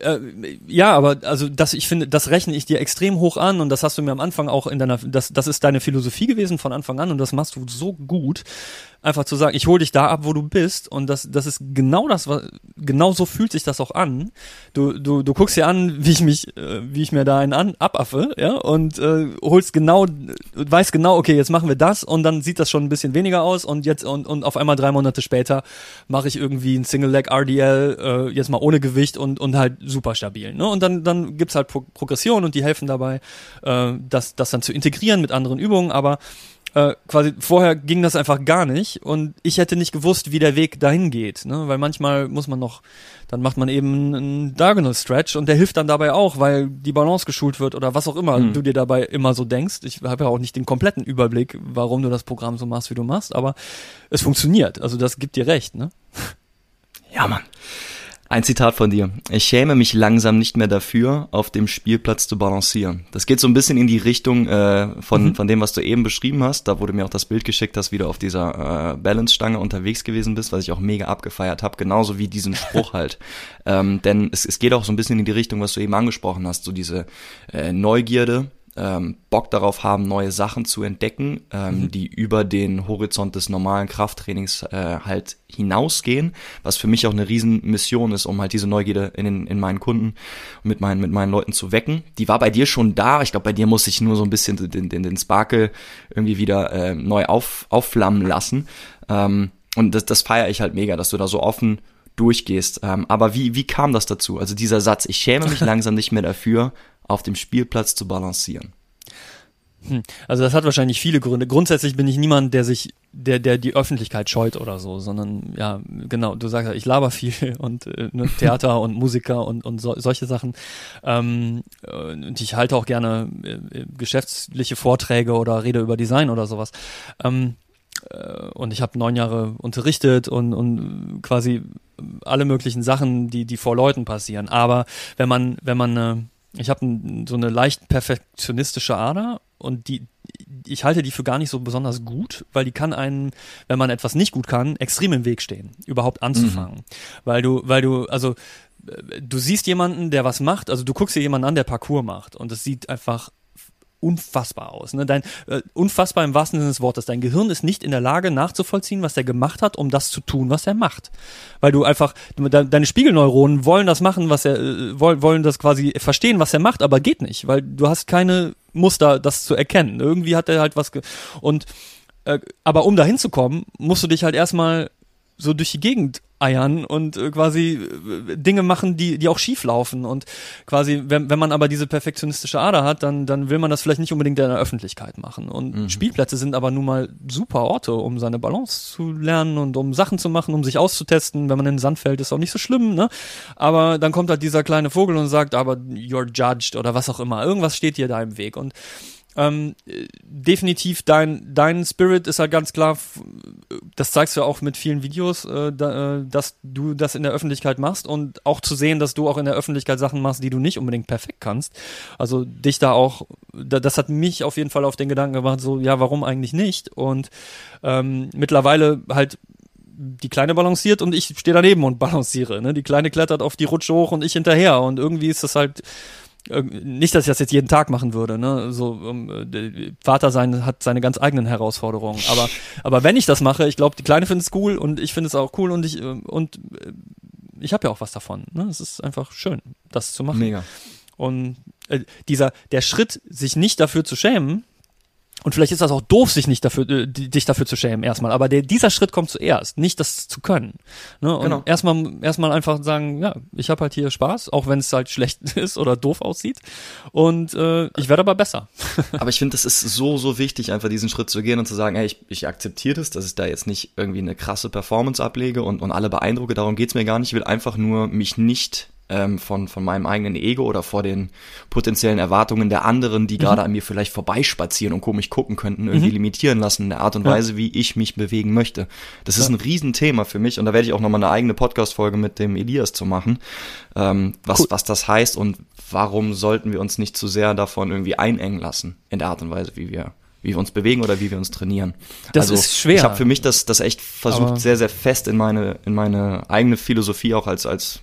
Speaker 2: äh, ja, aber also das, ich finde, das rechne ich dir extrem hoch an und das hast du mir am Anfang auch in deiner, das, das ist deine Philosophie gewesen von Anfang an und das machst du so gut, einfach zu sagen, ich hole dich da ab, wo du bist und das, das ist genau das, was, genau so fühlt sich das auch an. Du, du, du guckst dir an, wie ich mich, äh, wie ich mir da einen an, abaffe, ja, und äh, holst genau, weißt genau, okay, jetzt machen wir das und dann sieht das schon ein bisschen weniger aus und jetzt und, und auf einmal drei Monate später mache ich irgendwie ein Single Leg RDL, äh, jetzt mal ohne Gewicht und, und halt super stabil. Ne? Und dann, dann gibt's halt Pro Progression und die helfen dabei, äh, das, das dann zu integrieren mit anderen Übungen, aber äh, quasi vorher ging das einfach gar nicht und ich hätte nicht gewusst, wie der Weg dahin geht, ne? weil manchmal muss man noch, dann macht man eben einen Diagonal Stretch und der hilft dann dabei auch, weil die Balance geschult wird oder was auch immer
Speaker 1: Hm.
Speaker 2: du dir dabei immer so denkst. Ich habe ja auch nicht den kompletten Überblick, warum du das Programm so machst, wie du machst, aber es funktioniert, also das gibt dir recht, ne?
Speaker 1: Ja, Mann. Ein Zitat von dir. Ich schäme mich langsam nicht mehr dafür, auf dem Spielplatz zu balancieren. Das geht so ein bisschen in die Richtung äh, von,
Speaker 2: Mhm.
Speaker 1: von dem, was du eben beschrieben hast. Da wurde mir auch das Bild geschickt, dass du auf dieser äh, Balance-Stange unterwegs gewesen bist, was ich auch mega abgefeiert habe. Genauso wie diesen Spruch halt. Ähm, denn es, es geht auch so ein bisschen in die Richtung, was du eben angesprochen hast. So diese äh, Neugierde, ähm, Bock darauf haben, neue Sachen zu entdecken, ähm, die über den Horizont des normalen Krafttrainings äh, halt hinausgehen, was für mich auch eine Riesenmission ist, um halt diese Neugierde in, den, in meinen Kunden und mit meinen, mit meinen Leuten zu wecken. Die war bei dir schon da. Ich glaube, bei dir muss ich nur so ein bisschen den, den, den Sparkle irgendwie wieder äh, neu auf, aufflammen lassen. Ähm, und das, das feiere ich halt mega, dass du da so offen durchgehst. Ähm, aber wie, wie kam das dazu? Also dieser Satz, ich schäme mich langsam nicht mehr dafür, auf dem Spielplatz zu balancieren.
Speaker 2: Hm. Also das hat wahrscheinlich viele Gründe. Grundsätzlich bin ich niemand, der sich, der, der die Öffentlichkeit scheut oder so, sondern ja, genau, du sagst ja, ich laber viel und äh, ne, Theater und Musiker und, und so, solche Sachen. Ähm, äh, und ich halte auch gerne äh, äh, geschäftliche Vorträge oder rede über Design oder sowas. Ähm, äh, und ich habe neun Jahre unterrichtet und, und quasi alle möglichen Sachen, die, die vor Leuten passieren. Aber wenn man, wenn man äh, ich habe so eine leicht perfektionistische Ader und die ich halte die für gar nicht so besonders gut, weil die kann einen, wenn man etwas nicht gut kann, extrem im Weg stehen, überhaupt anzufangen. Mhm. Weil du, weil du, also du siehst jemanden, der was macht, also du guckst dir jemanden an, der Parcours macht und es sieht einfach unfassbar aus. Ne? Dein, äh, unfassbar im wahrsten Sinne des Wortes. Dein Gehirn ist nicht in der Lage nachzuvollziehen, was er gemacht hat, um das zu tun, was er macht. Weil du einfach, de, deine Spiegelneuronen wollen das machen, was er, äh, wollen, wollen das quasi verstehen, was er macht, aber geht nicht, weil du hast keine Muster, das zu erkennen. Irgendwie hat er halt was ge und äh, aber um da hinzukommen, musst du dich halt erstmal so durch die Gegend eiern und äh, quasi äh, Dinge machen, die, die auch schief laufen. Und quasi, wenn, wenn man aber diese perfektionistische Ader hat, dann, dann will man das vielleicht nicht unbedingt in der Öffentlichkeit machen. Und mhm. Spielplätze sind aber nun mal super Orte, um seine Balance zu lernen und um Sachen zu machen, um sich auszutesten. Wenn man in den Sand fällt, ist auch nicht so schlimm, ne? Aber dann kommt halt dieser kleine Vogel und sagt, aber you're judged oder was auch immer. Irgendwas steht dir da im Weg. Und ähm, definitiv dein dein Spirit ist halt ganz klar, das zeigst du auch mit vielen Videos, äh, da, äh, dass du das in der Öffentlichkeit machst und auch zu sehen, dass du auch in der Öffentlichkeit Sachen machst, die du nicht unbedingt perfekt kannst. Also dich da auch, da, das hat mich auf jeden Fall auf den Gedanken gemacht, so ja, warum eigentlich nicht? Und ähm, mittlerweile halt die Kleine balanciert und ich stehe daneben und balanciere. Ne? Die Kleine klettert auf die Rutsche hoch und ich hinterher und irgendwie ist das halt nicht, dass ich das jetzt jeden Tag machen würde, ne? So um, Vater sein hat seine ganz eigenen Herausforderungen. Aber aber wenn ich das mache, ich glaube, die Kleine findet es cool und ich finde es auch cool und ich und ich habe ja auch was davon. Ne? Es ist einfach schön, das zu machen.
Speaker 1: Mega.
Speaker 2: Und äh, dieser der Schritt, sich nicht dafür zu schämen, und vielleicht ist das auch doof, sich nicht dafür, äh, dich dafür zu schämen erstmal. Aber der, dieser Schritt kommt zuerst, nicht das zu können. Ne? Und genau. erstmal, erstmal einfach sagen, ja, ich habe halt hier Spaß, auch wenn es halt schlecht ist oder doof aussieht. Und äh, ich werde aber besser.
Speaker 1: aber ich finde, das ist so, so wichtig, einfach diesen Schritt zu gehen und zu sagen, hey, ich, ich akzeptiere das, dass ich da jetzt nicht irgendwie eine krasse Performance ablege und, und alle beeindrucke. Darum geht's mir gar nicht. Ich will einfach nur mich nicht ähm, von, von meinem eigenen Ego oder vor den potenziellen Erwartungen der anderen, die mhm. gerade an mir vielleicht vorbeispazieren und komisch gucken könnten, irgendwie mhm. limitieren lassen in der Art und ja. Weise, wie ich mich bewegen möchte. Das ja. ist ein Riesenthema für mich und da werde ich auch nochmal eine eigene Podcast-Folge mit dem Elias zu machen, ähm, was, cool. was das heißt und warum sollten wir uns nicht zu sehr davon irgendwie einengen lassen in der Art und Weise, wie wir wie wir uns bewegen oder wie wir uns trainieren.
Speaker 2: Das also, ist schwer.
Speaker 1: Ich habe für mich das, das echt versucht, Aber sehr, sehr fest in meine, in meine eigene Philosophie auch als, als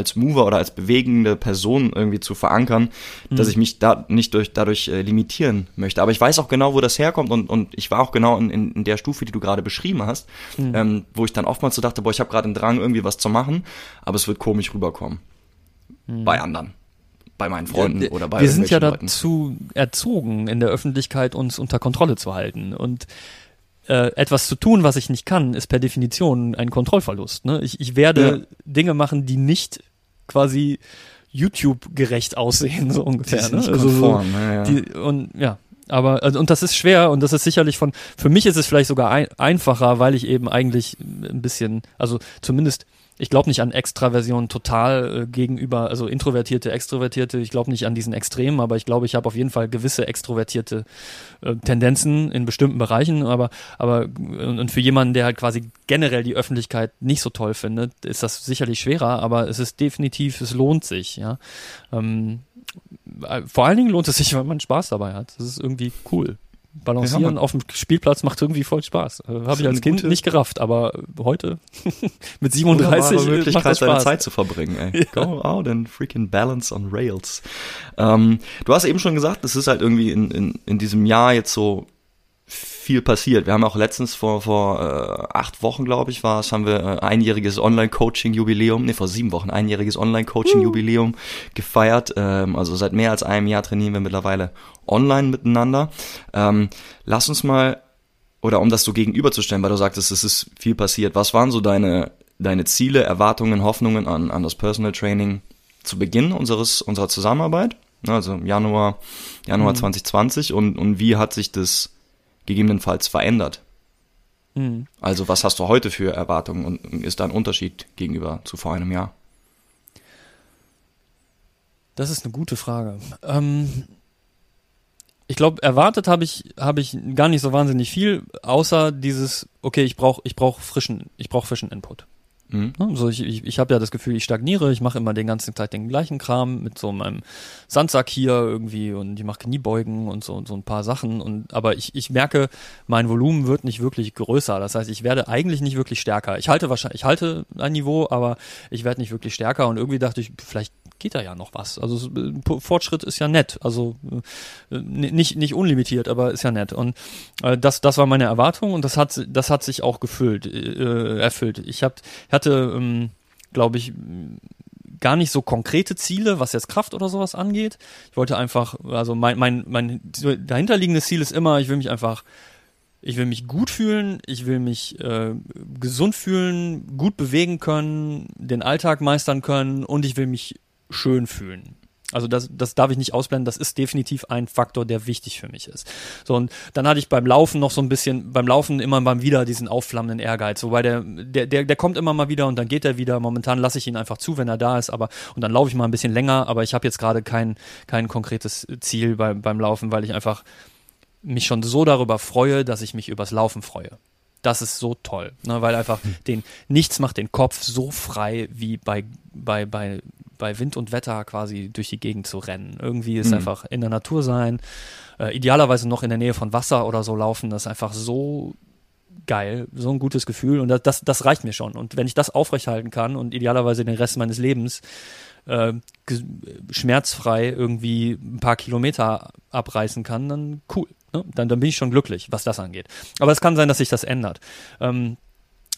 Speaker 1: als Mover oder als bewegende Person irgendwie zu verankern, mhm. dass ich mich da nicht durch, dadurch äh, limitieren möchte. Aber ich weiß auch genau, wo das herkommt und, und ich war auch genau in, in, in der Stufe, die du gerade beschrieben hast, mhm. ähm, wo ich dann oftmals so dachte, boah, ich habe gerade einen Drang, irgendwie was zu machen, aber es wird komisch rüberkommen. Mhm. Bei anderen. Bei meinen Freunden ja, oder bei
Speaker 2: Wir sind ja dazu erzogen, in der Öffentlichkeit uns unter Kontrolle zu halten. Und äh, etwas zu tun, was ich nicht kann, ist per Definition ein Kontrollverlust. Ne? Ich, ich werde ja. Dinge machen, die nicht quasi YouTube-gerecht aussehen, so ungefähr.
Speaker 1: Ne? also konform, so,
Speaker 2: ja, ja. Die, und ja, aber also, und das ist schwer und das ist sicherlich von für mich ist es vielleicht sogar ein, einfacher, weil ich eben eigentlich ein bisschen, also zumindest ich glaube nicht an Extraversion total äh, gegenüber, also introvertierte, extrovertierte. Ich glaube nicht an diesen Extremen, aber ich glaube, ich habe auf jeden Fall gewisse extrovertierte äh, Tendenzen in bestimmten Bereichen. Aber, aber und, für jemanden, der halt quasi generell die Öffentlichkeit nicht so toll findet, ist das sicherlich schwerer. Aber es ist definitiv, es lohnt sich. Ja. Ähm, äh, vor allen Dingen lohnt es sich, wenn man Spaß dabei hat. Das ist irgendwie cool. Balancieren auf dem Spielplatz macht irgendwie voll Spaß. Äh, Habe ich als Kind nicht gerafft, aber heute mit 37
Speaker 1: Möglichkeit, macht das Spaß. deine Zeit zu verbringen. Ey. Ja. Go out and freaking balance on rails. Ähm, du hast eben schon gesagt, es ist halt irgendwie in, in, in diesem Jahr jetzt so viel passiert. Wir haben auch letztens vor, vor äh, acht Wochen, glaube ich, war es, haben wir äh, einjähriges Online-Coaching-Jubiläum, nee, vor sieben Wochen einjähriges Online-Coaching-Jubiläum gefeiert. Ähm, also seit mehr als einem Jahr trainieren wir mittlerweile online miteinander. Ähm, lass uns mal, oder um das so gegenüberzustellen, weil du sagtest, es ist viel passiert, was waren so deine, deine Ziele, Erwartungen, Hoffnungen an, an das Personal Training zu Beginn unseres, unserer Zusammenarbeit? Also Januar, Januar mhm. 2020 und, und wie hat sich das gegebenenfalls verändert. Mhm. Also was hast du heute für Erwartungen und ist da ein Unterschied gegenüber zu vor einem Jahr?
Speaker 2: Das ist eine gute Frage. Ähm, ich glaube, erwartet habe ich habe ich gar nicht so wahnsinnig viel, außer dieses, okay, ich brauche ich brauche frischen ich brauche frischen Input. Mhm. Also ich, ich, ich habe ja das Gefühl, ich stagniere, ich mache immer den ganzen Zeit den gleichen Kram mit so meinem Sandsack hier irgendwie und ich mache Kniebeugen und so, so ein paar Sachen. Und aber ich, ich merke, mein Volumen wird nicht wirklich größer. Das heißt, ich werde eigentlich nicht wirklich stärker. Ich halte wahrscheinlich, ich halte ein Niveau, aber ich werde nicht wirklich stärker. Und irgendwie dachte ich, vielleicht geht da ja noch was. Also äh, Fortschritt ist ja nett. Also äh, nicht, nicht unlimitiert, aber ist ja nett. Und äh, das, das war meine Erwartung und das hat, das hat sich auch gefüllt, äh, erfüllt. Ich, hab, hatte, ähm, glaube ich, gar nicht so konkrete Ziele, was jetzt Kraft oder sowas angeht. Ich wollte einfach, also mein, mein, mein dahinterliegendes Ziel ist immer, ich will mich einfach ich will mich gut fühlen, ich will mich äh, gesund fühlen, gut bewegen können, den Alltag meistern können und ich will mich schön fühlen. Also das, das darf ich nicht ausblenden, das ist definitiv ein Faktor, der wichtig für mich ist. So, und dann hatte ich beim Laufen noch so ein bisschen, beim Laufen immer mal wieder diesen aufflammenden Ehrgeiz. Wobei der, der, der, der kommt immer mal wieder und dann geht er wieder. Momentan lasse ich ihn einfach zu, wenn er da ist, aber und dann laufe ich mal ein bisschen länger, aber ich habe jetzt gerade kein, kein konkretes Ziel beim, beim Laufen, weil ich einfach mich schon so darüber freue, dass ich mich übers Laufen freue das ist so toll, ne, weil einfach hm. den nichts macht den Kopf so frei wie bei bei bei bei Wind und Wetter quasi durch die Gegend zu rennen. Irgendwie ist mhm. einfach in der Natur sein, äh, idealerweise noch in der Nähe von Wasser oder so laufen, das ist einfach so geil, so ein gutes Gefühl und das, das, das reicht mir schon. Und wenn ich das aufrechthalten kann und idealerweise den Rest meines Lebens äh, schmerzfrei irgendwie ein paar Kilometer abreißen kann, dann cool. Ne? Dann, dann bin ich schon glücklich, was das angeht. Aber es kann sein, dass sich das ändert. Ähm,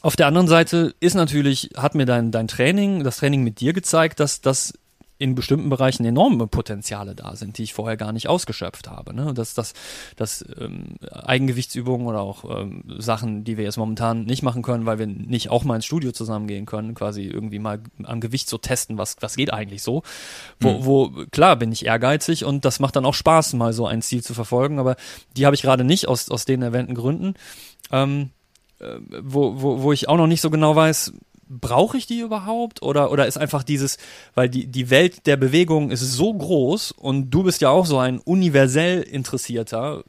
Speaker 2: auf der anderen Seite ist natürlich, hat mir dein, dein Training, das Training mit dir gezeigt, dass das in bestimmten Bereichen enorme Potenziale da sind, die ich vorher gar nicht ausgeschöpft habe. Ne? Dass, dass, dass ähm, Eigengewichtsübungen oder auch ähm, Sachen, die wir jetzt momentan nicht machen können, weil wir nicht auch mal ins Studio zusammengehen können, quasi irgendwie mal am Gewicht so testen, was, was geht eigentlich so. Wo, mhm. wo klar bin ich ehrgeizig und das macht dann auch Spaß, mal so ein Ziel zu verfolgen, aber die habe ich gerade nicht aus, aus den erwähnten Gründen. Ähm, äh, wo, wo, wo ich auch noch nicht so genau weiß, brauche ich die überhaupt? Oder, oder ist einfach dieses, weil die, die Welt der Bewegung ist so groß und du bist ja auch so ein universell interessierter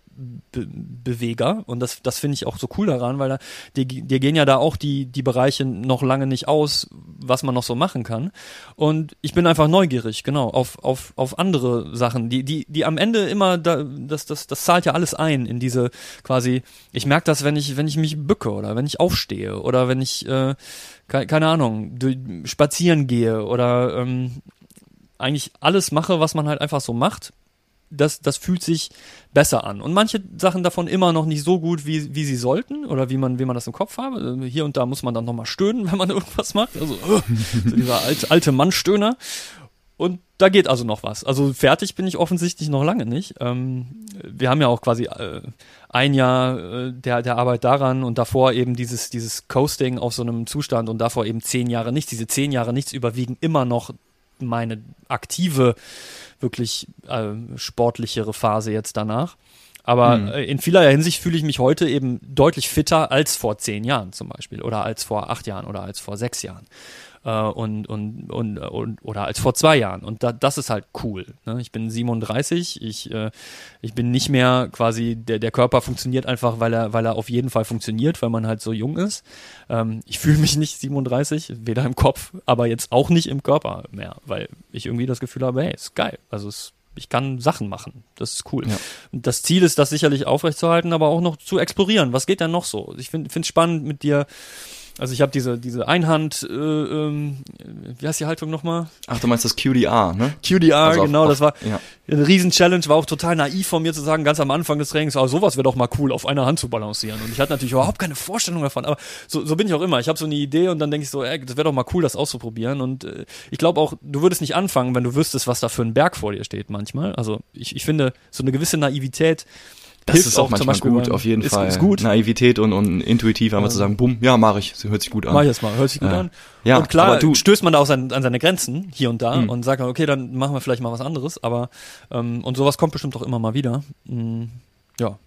Speaker 2: Be Beweger. Und das, das finde ich auch so cool daran, weil da, dir, gehen ja da auch die, die Bereiche noch lange nicht aus, was man noch so machen kann. Und ich bin einfach neugierig, genau, auf, auf, auf andere Sachen, die, die, die am Ende immer, da, das, das, das zahlt ja alles ein in diese quasi, ich merke das, wenn ich, wenn ich mich bücke oder wenn ich aufstehe oder wenn ich äh, keine, keine Ahnung, spazieren gehe oder ähm, eigentlich alles mache, was man halt einfach so macht, das, das fühlt sich besser an. Und manche Sachen davon immer noch nicht so gut, wie, wie sie sollten oder wie man, wie man das im Kopf habe. Also hier und da muss man dann nochmal stöhnen, wenn man irgendwas macht. Also so dieser alte, alte Mannstöhner. Und da geht also noch was. Also fertig bin ich offensichtlich noch lange nicht. Ähm, wir haben ja auch quasi äh, ein Jahr äh, der, der Arbeit daran und davor eben dieses, dieses Coasting auf so einem Zustand und davor eben zehn Jahre nichts. Diese zehn Jahre nichts überwiegen immer noch meine aktive, wirklich äh, sportlichere Phase jetzt danach. Aber hm. in vielerlei Hinsicht fühle ich mich heute eben deutlich fitter als vor zehn Jahren zum Beispiel oder als vor acht Jahren oder als vor sechs Jahren und, und, und, und, oder als vor zwei Jahren. Und da, das ist halt cool. Ne? Ich bin 37, ich, äh, ich bin nicht mehr quasi, der, der Körper funktioniert einfach, weil er, weil er auf jeden Fall funktioniert, weil man halt so jung ist. Ähm, ich fühle mich nicht 37, weder im Kopf, aber jetzt auch nicht im Körper mehr, weil ich irgendwie das Gefühl habe, hey, ist geil. Also es ich kann Sachen machen. Das ist cool. Ja. Das Ziel ist, das sicherlich aufrechtzuerhalten, aber auch noch zu explorieren. Was geht denn noch so? Ich finde es spannend mit dir also ich habe diese, diese Einhand, äh, ähm, wie heißt die Haltung nochmal?
Speaker 1: Ach, du meinst das QDR, ne?
Speaker 2: QDR, also auf, genau, auf, das war ja. eine Riesen-Challenge, war auch total naiv von mir zu sagen, ganz am Anfang des Trainings, oh, sowas wäre doch mal cool, auf einer Hand zu balancieren. Und ich hatte natürlich überhaupt keine Vorstellung davon, aber so, so bin ich auch immer. Ich habe so eine Idee und dann denke ich so, ey, das wäre doch mal cool, das auszuprobieren. Und äh, ich glaube auch, du würdest nicht anfangen, wenn du wüsstest, was da für ein Berg vor dir steht manchmal. Also ich, ich finde, so eine gewisse Naivität
Speaker 1: das Hilft ist auch, auch manchmal gut, auf jeden ist, Fall. Ist gut. Naivität und, und intuitiv einfach ja. zu sagen, bumm, ja, mache ich, hört sich gut an.
Speaker 2: Mach ich das mal, hört sich gut ja. an. Ja, und klar, du stößt man da auch an, an seine Grenzen hier und da mhm. und sagt, okay, dann machen wir vielleicht mal was anderes, aber ähm, und sowas kommt bestimmt auch immer mal wieder. Mhm, ja.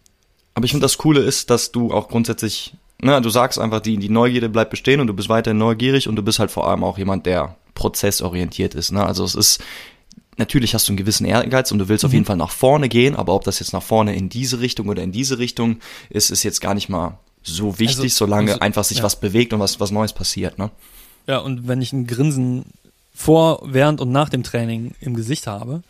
Speaker 1: Aber ich finde das Coole ist, dass du auch grundsätzlich, ne, du sagst einfach, die, die Neugierde bleibt bestehen und du bist weiterhin neugierig und du bist halt vor allem auch jemand, der prozessorientiert ist. Ne? Also es ist natürlich hast du einen gewissen Ehrgeiz und du willst mhm. auf jeden Fall nach vorne gehen, aber ob das jetzt nach vorne in diese Richtung oder in diese Richtung ist, ist jetzt gar nicht mal so wichtig, also, solange also, einfach sich ja. was bewegt und was, was Neues passiert, ne?
Speaker 2: Ja, und wenn ich ein Grinsen vor, während und nach dem Training im Gesicht habe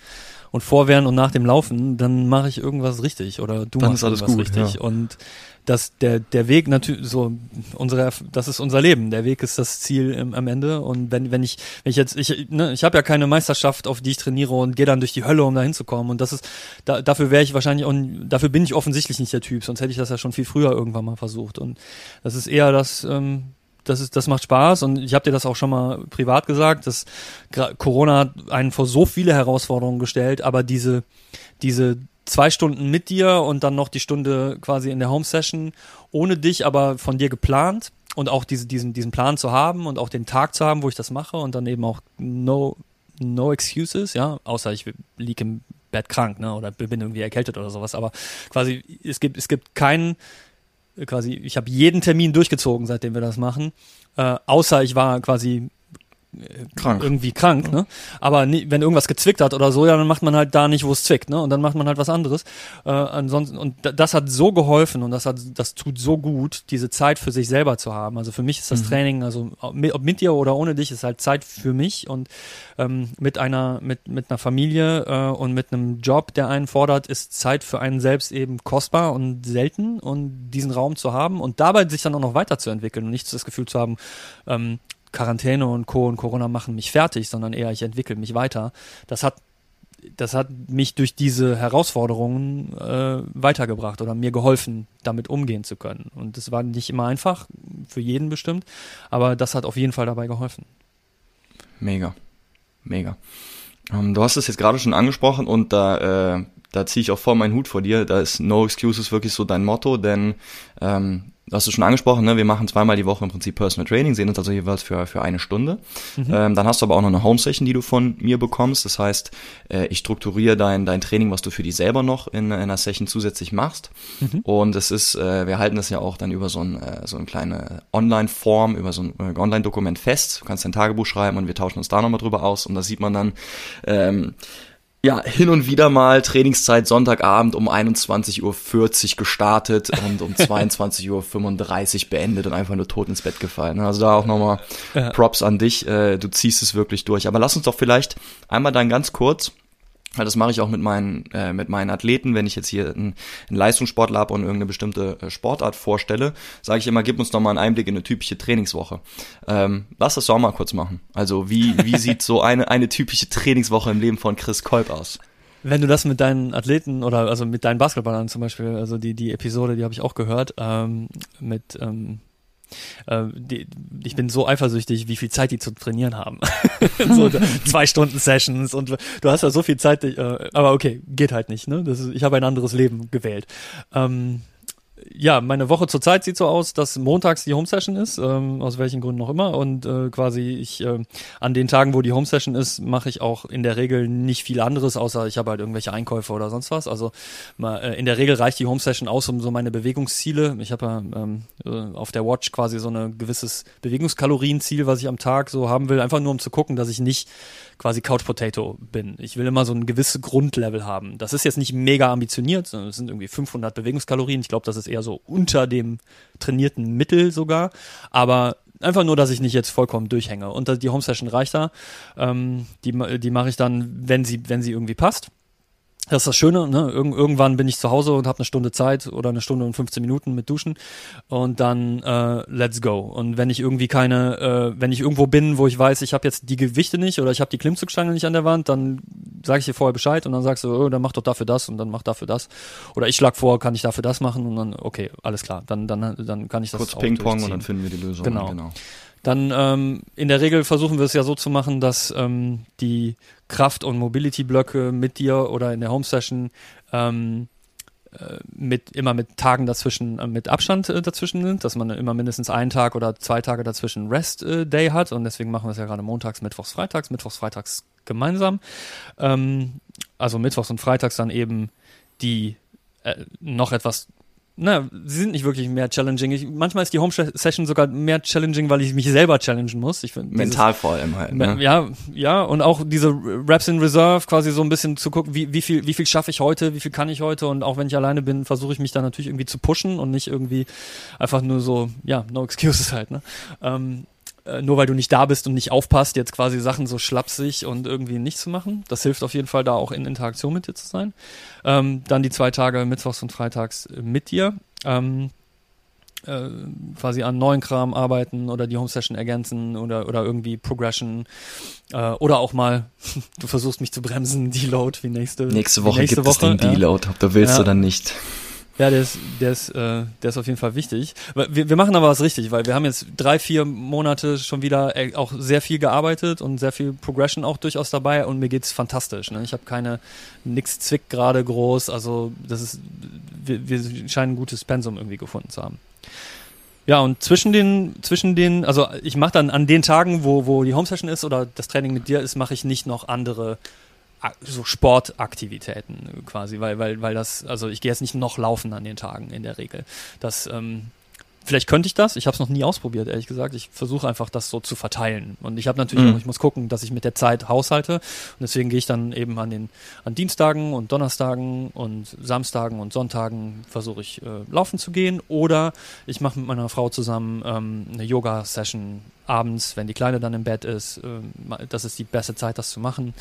Speaker 2: und vor, während und nach dem Laufen, dann mache ich irgendwas richtig oder du dann machst alles irgendwas gut, richtig. Ja. Und dass der, der Weg natürlich so unsere das ist unser Leben. Der Weg ist das Ziel im, am Ende. Und wenn, wenn ich, wenn ich jetzt, ich, ne, ich habe ja keine Meisterschaft, auf die ich trainiere und gehe dann durch die Hölle, um da hinzukommen. Und das ist, da, dafür wäre ich wahrscheinlich auch, dafür bin ich offensichtlich nicht der Typ, sonst hätte ich das ja schon viel früher irgendwann mal versucht. Und das ist eher das, ähm, das ist, das macht Spaß und ich habe dir das auch schon mal privat gesagt, dass Corona einen vor so viele Herausforderungen gestellt, aber diese, diese zwei Stunden mit dir und dann noch die Stunde quasi in der Home Session ohne dich, aber von dir geplant und auch diese, diesen, diesen Plan zu haben und auch den Tag zu haben, wo ich das mache und dann eben auch no, no excuses, ja, außer ich liege im Bett krank, ne, oder bin irgendwie erkältet oder sowas, aber quasi, es gibt, es gibt keinen, quasi, ich habe jeden Termin durchgezogen, seitdem wir das machen, äh, außer ich war quasi krank. irgendwie krank, ne? Aber nie, wenn irgendwas gezwickt hat oder so, ja, dann macht man halt da nicht, wo es zwickt, ne? Und dann macht man halt was anderes. Äh, ansonsten und das hat so geholfen und das hat, das tut so gut, diese Zeit für sich selber zu haben. Also für mich ist das mhm. Training, also mit, ob mit dir oder ohne dich, ist halt Zeit für mich und ähm, mit einer mit mit einer Familie äh, und mit einem Job, der einen fordert, ist Zeit für einen selbst eben kostbar und selten und diesen Raum zu haben und dabei sich dann auch noch weiterzuentwickeln und nicht das Gefühl zu haben, ähm, Quarantäne und Co. und Corona machen mich fertig, sondern eher ich entwickle mich weiter. Das hat das hat mich durch diese Herausforderungen äh, weitergebracht oder mir geholfen, damit umgehen zu können. Und das war nicht immer einfach, für jeden bestimmt, aber das hat auf jeden Fall dabei geholfen.
Speaker 1: Mega, mega. Ähm, du hast es jetzt gerade schon angesprochen und da, äh, da ziehe ich auch voll meinen Hut vor dir. Da ist No Excuses wirklich so dein Motto, denn ähm, hast du schon angesprochen, ne? wir machen zweimal die Woche im Prinzip Personal Training, sehen uns also jeweils für, für eine Stunde. Mhm. Ähm, dann hast du aber auch noch eine Home-Session, die du von mir bekommst. Das heißt, äh, ich strukturiere dein, dein Training, was du für dich selber noch in, in einer Session zusätzlich machst. Mhm. Und es ist, äh, wir halten das ja auch dann über so, ein, äh, so eine kleine Online-Form, über so ein äh, Online-Dokument fest. Du kannst dein Tagebuch schreiben und wir tauschen uns da nochmal drüber aus. Und da sieht man dann, ähm, ja, hin und wieder mal Trainingszeit Sonntagabend um 21.40 Uhr gestartet und um 22.35 Uhr beendet und einfach nur tot ins Bett gefallen. Also da auch nochmal. Props an dich. Äh, du ziehst es wirklich durch. Aber lass uns doch vielleicht einmal dann ganz kurz das mache ich auch mit meinen, äh, mit meinen Athleten, wenn ich jetzt hier einen, einen Leistungssportler habe und irgendeine bestimmte äh, Sportart vorstelle, sage ich immer, gib uns doch mal einen Einblick in eine typische Trainingswoche. Ähm, lass das doch mal kurz machen. Also wie, wie sieht so eine, eine typische Trainingswoche im Leben von Chris Kolb aus?
Speaker 2: Wenn du das mit deinen Athleten oder also mit deinen Basketballern zum Beispiel, also die, die Episode, die habe ich auch gehört, ähm, mit ähm, äh, die, ich bin so eifersüchtig, wie viel Zeit die zu trainieren haben. so zwei Stunden Sessions und du hast ja so viel Zeit, äh, aber okay, geht halt nicht. Ne? Ist, ich habe ein anderes Leben gewählt. Ähm, ja, meine Woche zurzeit sieht so aus, dass montags die Home Session ist, ähm, aus welchen Gründen auch immer. Und äh, quasi ich äh, an den Tagen, wo die Home Session ist, mache ich auch in der Regel nicht viel anderes, außer ich habe halt irgendwelche Einkäufe oder sonst was. Also mal, äh, in der Regel reicht die Home Session aus, um so meine Bewegungsziele. Ich habe ja ähm, äh, auf der Watch quasi so ein gewisses Bewegungskalorienziel, was ich am Tag so haben will, einfach nur um zu gucken, dass ich nicht quasi Couch Potato bin. Ich will immer so ein gewisses Grundlevel haben. Das ist jetzt nicht mega ambitioniert, sondern es sind irgendwie 500 Bewegungskalorien. Ich glaube, das ist eher so unter dem trainierten Mittel sogar. Aber einfach nur, dass ich nicht jetzt vollkommen durchhänge. Und die Home Session reicht da. Ähm, die die mache ich dann, wenn sie, wenn sie irgendwie passt. Das ist das Schöne, ne? Irg irgendwann bin ich zu Hause und habe eine Stunde Zeit oder eine Stunde und 15 Minuten mit Duschen und dann äh, let's go. Und wenn ich irgendwie keine, äh, wenn ich irgendwo bin, wo ich weiß, ich habe jetzt die Gewichte nicht oder ich habe die Klimmzugstange nicht an der Wand, dann sage ich dir vorher Bescheid und dann sagst du, oh, dann mach doch dafür das und dann mach dafür das. Oder ich schlag vor, kann ich dafür das machen und dann, okay, alles klar, dann, dann, dann kann ich das
Speaker 1: Kurz Ping-Pong und dann finden wir die Lösung.
Speaker 2: Genau. genau. Dann ähm, in der Regel versuchen wir es ja so zu machen, dass ähm, die Kraft- und Mobility-Blöcke mit dir oder in der Home-Session ähm, äh, mit immer mit Tagen dazwischen, äh, mit Abstand äh, dazwischen sind, dass man immer mindestens einen Tag oder zwei Tage dazwischen Rest äh, hat und deswegen machen wir es ja gerade montags, mittwochs, freitags, mittwochs, freitags gemeinsam. Ähm, also mittwochs und freitags dann eben die äh, noch etwas na, sie sind nicht wirklich mehr challenging. Ich, manchmal ist die Home Session sogar mehr challenging, weil ich mich selber challengen muss. Ich
Speaker 1: find, Mental vor allem halt. Ne?
Speaker 2: Ja, ja, und auch diese Raps in Reserve, quasi so ein bisschen zu gucken, wie, wie viel, wie viel schaffe ich heute, wie viel kann ich heute und auch wenn ich alleine bin, versuche ich mich dann natürlich irgendwie zu pushen und nicht irgendwie einfach nur so, ja, no excuses halt, ne? Ähm, äh, nur weil du nicht da bist und nicht aufpasst, jetzt quasi Sachen so schlapsig und irgendwie nicht zu machen. Das hilft auf jeden Fall da auch in Interaktion mit dir zu sein. Ähm, dann die zwei Tage Mittwochs und Freitags mit dir. Ähm, äh, quasi an neuen Kram arbeiten oder die Home Session ergänzen oder, oder irgendwie Progression äh, oder auch mal, du versuchst mich zu bremsen, Deload wie nächste
Speaker 1: Nächste Woche
Speaker 2: nächste
Speaker 1: gibt Woche, es den Deload, ob du willst ja. oder nicht.
Speaker 2: Ja, der ist, der ist, äh, der ist auf jeden Fall wichtig. Wir, wir machen aber was richtig, weil wir haben jetzt drei, vier Monate schon wieder äh, auch sehr viel gearbeitet und sehr viel Progression auch durchaus dabei und mir geht's fantastisch. Ne? Ich habe keine, nix zwickt gerade groß, also das ist, wir, wir scheinen ein gutes Pensum irgendwie gefunden zu haben. Ja, und zwischen den, zwischen den, also ich mache dann an den Tagen, wo, wo die Home Session ist oder das Training mit dir ist, mache ich nicht noch andere so Sportaktivitäten quasi, weil, weil, weil das, also ich gehe jetzt nicht noch laufen an den Tagen in der Regel. Das, ähm, vielleicht könnte ich das, ich habe es noch nie ausprobiert, ehrlich gesagt. Ich versuche einfach, das so zu verteilen. Und ich habe natürlich mhm. auch, ich muss gucken, dass ich mit der Zeit haushalte. Und deswegen gehe ich dann eben an den an Dienstagen und Donnerstagen und Samstagen und Sonntagen versuche ich äh, laufen zu gehen. Oder ich mache mit meiner Frau zusammen ähm, eine Yoga-Session abends, wenn die Kleine dann im Bett ist. Äh, das ist die beste Zeit, das zu machen.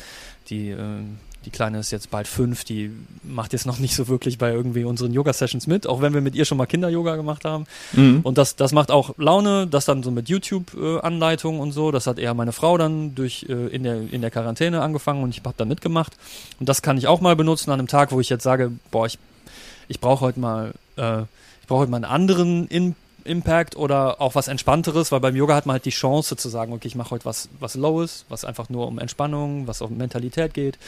Speaker 2: Die, äh, die Kleine ist jetzt bald fünf, die macht jetzt noch nicht so wirklich bei irgendwie unseren Yoga-Sessions mit, auch wenn wir mit ihr schon mal Kinder-Yoga gemacht haben. Mhm. Und das, das macht auch Laune, das dann so mit YouTube-Anleitungen und so. Das hat eher meine Frau dann durch äh, in, der, in der Quarantäne angefangen und ich habe da mitgemacht. Und das kann ich auch mal benutzen an einem Tag, wo ich jetzt sage, boah, ich, ich brauche heute mal, äh, ich brauche heute mal einen anderen In Impact oder auch was Entspannteres, weil beim Yoga hat man halt die Chance zu sagen, okay, ich mache heute was, was Lowes, was einfach nur um Entspannung, was um Mentalität geht.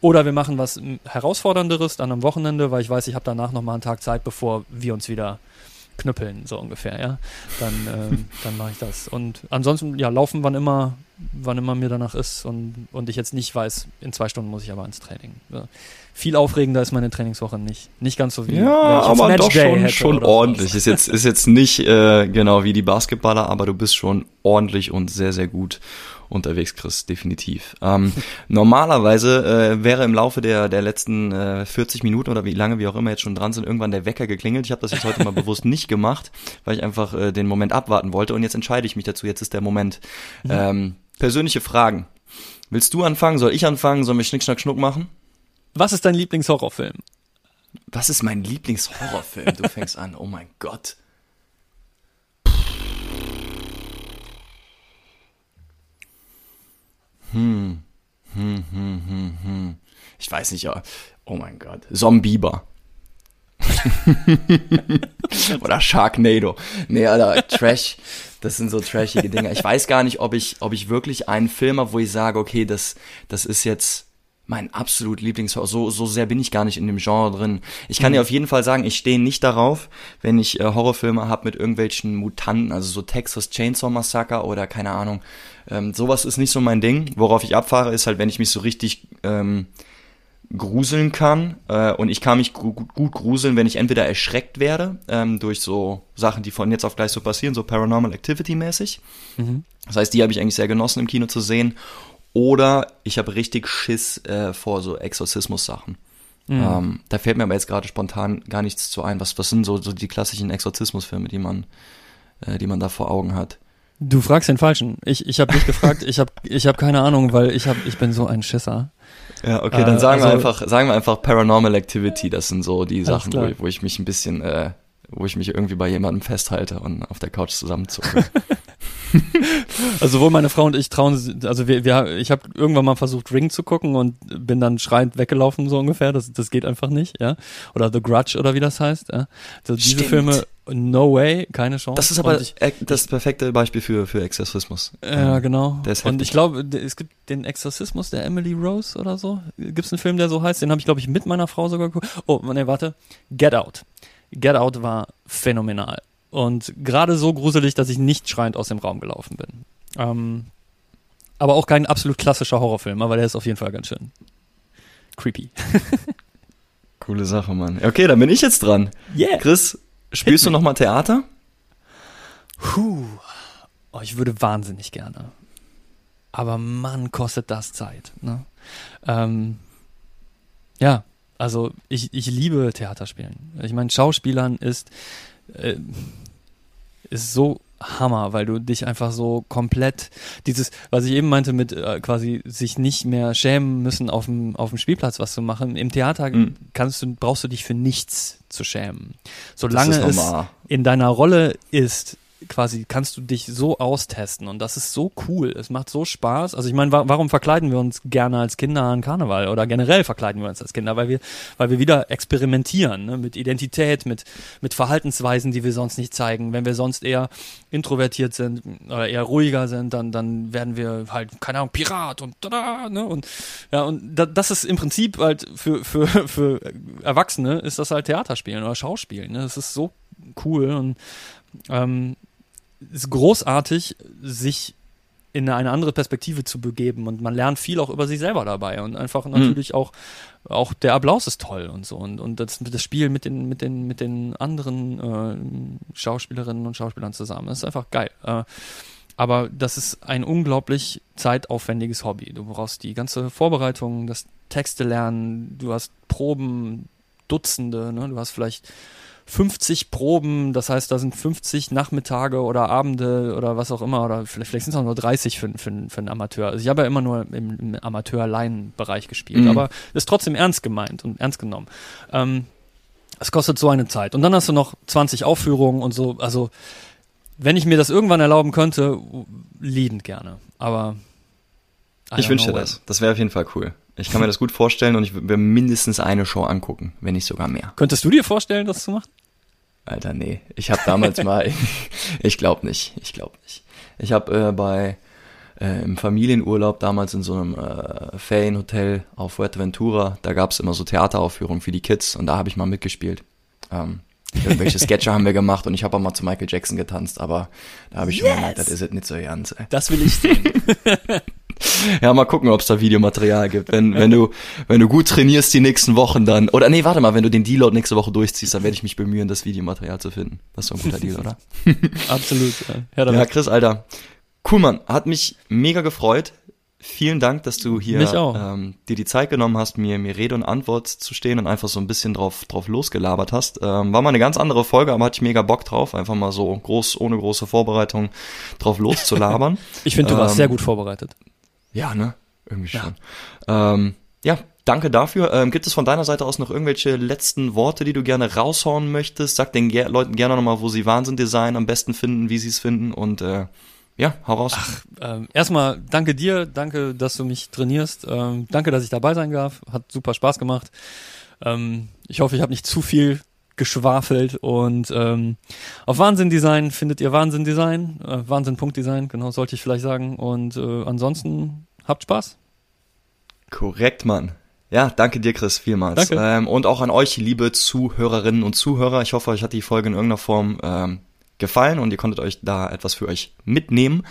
Speaker 2: Oder wir machen was Herausfordernderes dann am Wochenende, weil ich weiß, ich habe danach nochmal einen Tag Zeit, bevor wir uns wieder knüppeln, so ungefähr, ja. Dann, ähm, dann mache ich das. Und ansonsten, ja, laufen, wann immer, wann immer mir danach ist und, und ich jetzt nicht weiß, in zwei Stunden muss ich aber ins Training. Ja. Viel aufregender ist meine Trainingswoche nicht. Nicht ganz so wie
Speaker 1: Ja, aber doch schon, schon ordentlich. Ist jetzt, ist jetzt nicht äh, genau wie die Basketballer, aber du bist schon ordentlich und sehr, sehr gut unterwegs, Chris, definitiv. Ähm, normalerweise äh, wäre im Laufe der, der letzten äh, 40 Minuten oder wie lange wir auch immer jetzt schon dran sind, irgendwann der Wecker geklingelt. Ich habe das jetzt heute mal bewusst nicht gemacht, weil ich einfach äh, den Moment abwarten wollte und jetzt entscheide ich mich dazu. Jetzt ist der Moment. Ähm, persönliche Fragen. Willst du anfangen? Soll ich anfangen? Sollen wir Schnick, Schnack, Schnuck machen?
Speaker 2: Was ist dein Lieblingshorrorfilm?
Speaker 1: Was ist mein Lieblingshorrorfilm? Du fängst an. Oh mein Gott. Hm. Hm, hm, hm, hm. Ich weiß nicht. Oh mein Gott. Zombieber. Oder Sharknado. Nee, Alter, Trash. Das sind so trashige Dinge. Ich weiß gar nicht, ob ich, ob ich wirklich einen Film habe, wo ich sage, okay, das, das ist jetzt mein absolut Lieblingshorror. So, so sehr bin ich gar nicht in dem Genre drin. Ich kann mhm. dir auf jeden Fall sagen, ich stehe nicht darauf, wenn ich äh, Horrorfilme habe mit irgendwelchen Mutanten, also so Texas Chainsaw Massacre oder keine Ahnung. Ähm, sowas ist nicht so mein Ding. Worauf ich abfahre, ist halt, wenn ich mich so richtig ähm, gruseln kann. Äh, und ich kann mich gut, gut gruseln, wenn ich entweder erschreckt werde ähm, durch so Sachen, die von jetzt auf gleich so passieren, so Paranormal Activity mäßig. Mhm. Das heißt, die habe ich eigentlich sehr genossen im Kino zu sehen. Oder ich habe richtig Schiss äh, vor so Exorzismus-Sachen. Mhm. Ähm, da fällt mir aber jetzt gerade spontan gar nichts zu ein. Was, was sind so, so die klassischen Exorzismusfilme, die man, äh, die man da vor Augen hat?
Speaker 2: Du fragst den Falschen. Ich, ich habe nicht gefragt, ich habe ich hab keine Ahnung, weil ich, hab, ich bin so ein Schisser.
Speaker 1: Ja, okay, dann sagen äh, also, wir einfach, sagen wir einfach Paranormal Activity, das sind so die Sachen, wo, wo ich mich ein bisschen, äh, wo ich mich irgendwie bei jemandem festhalte und auf der Couch zusammenzucke.
Speaker 2: also sowohl meine Frau und ich trauen, also wir, wir ich habe irgendwann mal versucht Ring zu gucken und bin dann schreiend weggelaufen so ungefähr. Das, das geht einfach nicht, ja. Oder The Grudge oder wie das heißt. Ja? Also diese Stimmt. Filme, no way, keine Chance.
Speaker 1: Das ist aber ich, das perfekte Beispiel für für Exorzismus.
Speaker 2: Ja, genau. und ich glaube, es gibt den Exorzismus der Emily Rose oder so. Gibt es einen Film, der so heißt? Den habe ich glaube ich mit meiner Frau sogar geguckt. Oh, nee, warte. Get Out. Get Out war phänomenal. Und gerade so gruselig, dass ich nicht schreiend aus dem Raum gelaufen bin. Ähm, aber auch kein absolut klassischer Horrorfilm, aber der ist auf jeden Fall ganz schön creepy.
Speaker 1: Coole Sache, Mann. Okay, dann bin ich jetzt dran. Yeah. Chris, spielst Hit du nochmal Theater?
Speaker 2: Puh. Oh, ich würde wahnsinnig gerne. Aber Mann, kostet das Zeit. Ne? Ähm, ja, also ich, ich liebe Theaterspielen. Ich meine, Schauspielern ist äh, ist so Hammer, weil du dich einfach so komplett dieses, was ich eben meinte mit äh, quasi sich nicht mehr schämen müssen auf dem auf dem Spielplatz was zu machen. Im Theater mhm. kannst du brauchst du dich für nichts zu schämen. Solange es in deiner Rolle ist, quasi kannst du dich so austesten und das ist so cool. Es macht so Spaß. Also ich meine, wa warum verkleiden wir uns gerne als Kinder an Karneval oder generell verkleiden wir uns als Kinder, weil wir, weil wir wieder experimentieren ne? mit Identität, mit mit Verhaltensweisen, die wir sonst nicht zeigen. Wenn wir sonst eher introvertiert sind oder eher ruhiger sind, dann dann werden wir halt keine Ahnung Pirat und tada, ne und ja und da, das ist im Prinzip halt für für für Erwachsene ist das halt Theaterspielen oder Schauspielen. Ne? Das ist so cool und ähm, ist großartig, sich in eine andere Perspektive zu begeben und man lernt viel auch über sich selber dabei und einfach mhm. natürlich auch auch der Applaus ist toll und so und und das, das Spiel mit den mit den mit den anderen äh, Schauspielerinnen und Schauspielern zusammen das ist einfach geil äh, aber das ist ein unglaublich zeitaufwendiges Hobby du brauchst die ganze Vorbereitung das Texte lernen du hast Proben Dutzende ne? du hast vielleicht 50 Proben, das heißt, da sind 50 Nachmittage oder Abende oder was auch immer, oder vielleicht, vielleicht sind es auch nur 30 für, für, für einen Amateur. Also ich habe ja immer nur im, im Amateur-Laien-Bereich gespielt, mhm. aber ist trotzdem ernst gemeint und ernst genommen. Ähm, es kostet so eine Zeit. Und dann hast du noch 20 Aufführungen und so, also wenn ich mir das irgendwann erlauben könnte, liebend gerne. Aber
Speaker 1: ich wünsche dir das. Das wäre auf jeden Fall cool. Ich kann mir das gut vorstellen und ich würde mir mindestens eine Show angucken, wenn nicht sogar mehr.
Speaker 2: Könntest du dir vorstellen, das zu machen?
Speaker 1: Alter, nee. Ich habe damals mal, ich glaube nicht, ich glaube nicht. Ich habe äh, bei äh, im Familienurlaub damals in so einem äh, Ferienhotel auf Fuerteventura, da gab's immer so Theateraufführungen für die Kids und da habe ich mal mitgespielt. Ähm, irgendwelche Sketche haben wir gemacht und ich habe auch mal zu Michael Jackson getanzt, aber da habe ich yes. schon gemerkt, das ist es nicht so ernst. Ey.
Speaker 2: Das will ich sehen.
Speaker 1: ja, mal gucken, ob es da Videomaterial gibt. Wenn, wenn du, wenn du gut trainierst die nächsten Wochen dann, oder nee, warte mal, wenn du den Deload nächste Woche durchziehst, dann werde ich mich bemühen, das Videomaterial zu finden. Das ist doch ein guter Deal, oder?
Speaker 2: Absolut.
Speaker 1: Ja, ja Chris, Alter. Cool, Mann. Hat mich mega gefreut. Vielen Dank, dass du hier ähm, dir die Zeit genommen hast, mir, mir Rede und Antwort zu stehen und einfach so ein bisschen drauf, drauf losgelabert hast. Ähm, war mal eine ganz andere Folge, aber hatte ich mega Bock drauf, einfach mal so groß, ohne große Vorbereitung drauf loszulabern.
Speaker 2: ich finde, du warst ähm, sehr gut vorbereitet.
Speaker 1: Ja, ne? Irgendwie schon. Ja, ähm, ja danke dafür. Ähm, gibt es von deiner Seite aus noch irgendwelche letzten Worte, die du gerne raushauen möchtest? Sag den Ger Leuten gerne nochmal, wo sie Wahnsinn Design am besten finden, wie sie es finden und äh, ja, hau raus. Ach,
Speaker 2: ähm, erstmal danke dir, danke, dass du mich trainierst, ähm, danke, dass ich dabei sein darf, hat super Spaß gemacht. Ähm, ich hoffe, ich habe nicht zu viel geschwafelt und ähm, auf Wahnsinn Design findet ihr Wahnsinn Design, äh, Wahnsinn.design, genau sollte ich vielleicht sagen und äh, ansonsten habt Spaß.
Speaker 1: Korrekt, Mann. Ja, danke dir, Chris, vielmals. Danke. Ähm, und auch an euch, liebe Zuhörerinnen und Zuhörer. Ich hoffe, euch hat die Folge in irgendeiner Form ähm, gefallen und ihr konntet euch da etwas für euch mitnehmen.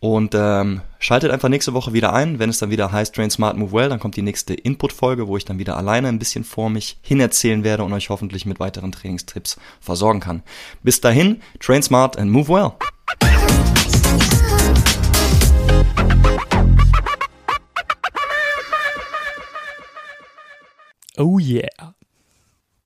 Speaker 1: Und ähm, schaltet einfach nächste Woche wieder ein, wenn es dann wieder heißt Train Smart Move Well, dann kommt die nächste Input-Folge, wo ich dann wieder alleine ein bisschen vor mich hin erzählen werde und euch hoffentlich mit weiteren Trainingstipps versorgen kann. Bis dahin, Train Smart and Move Well.
Speaker 2: Oh yeah.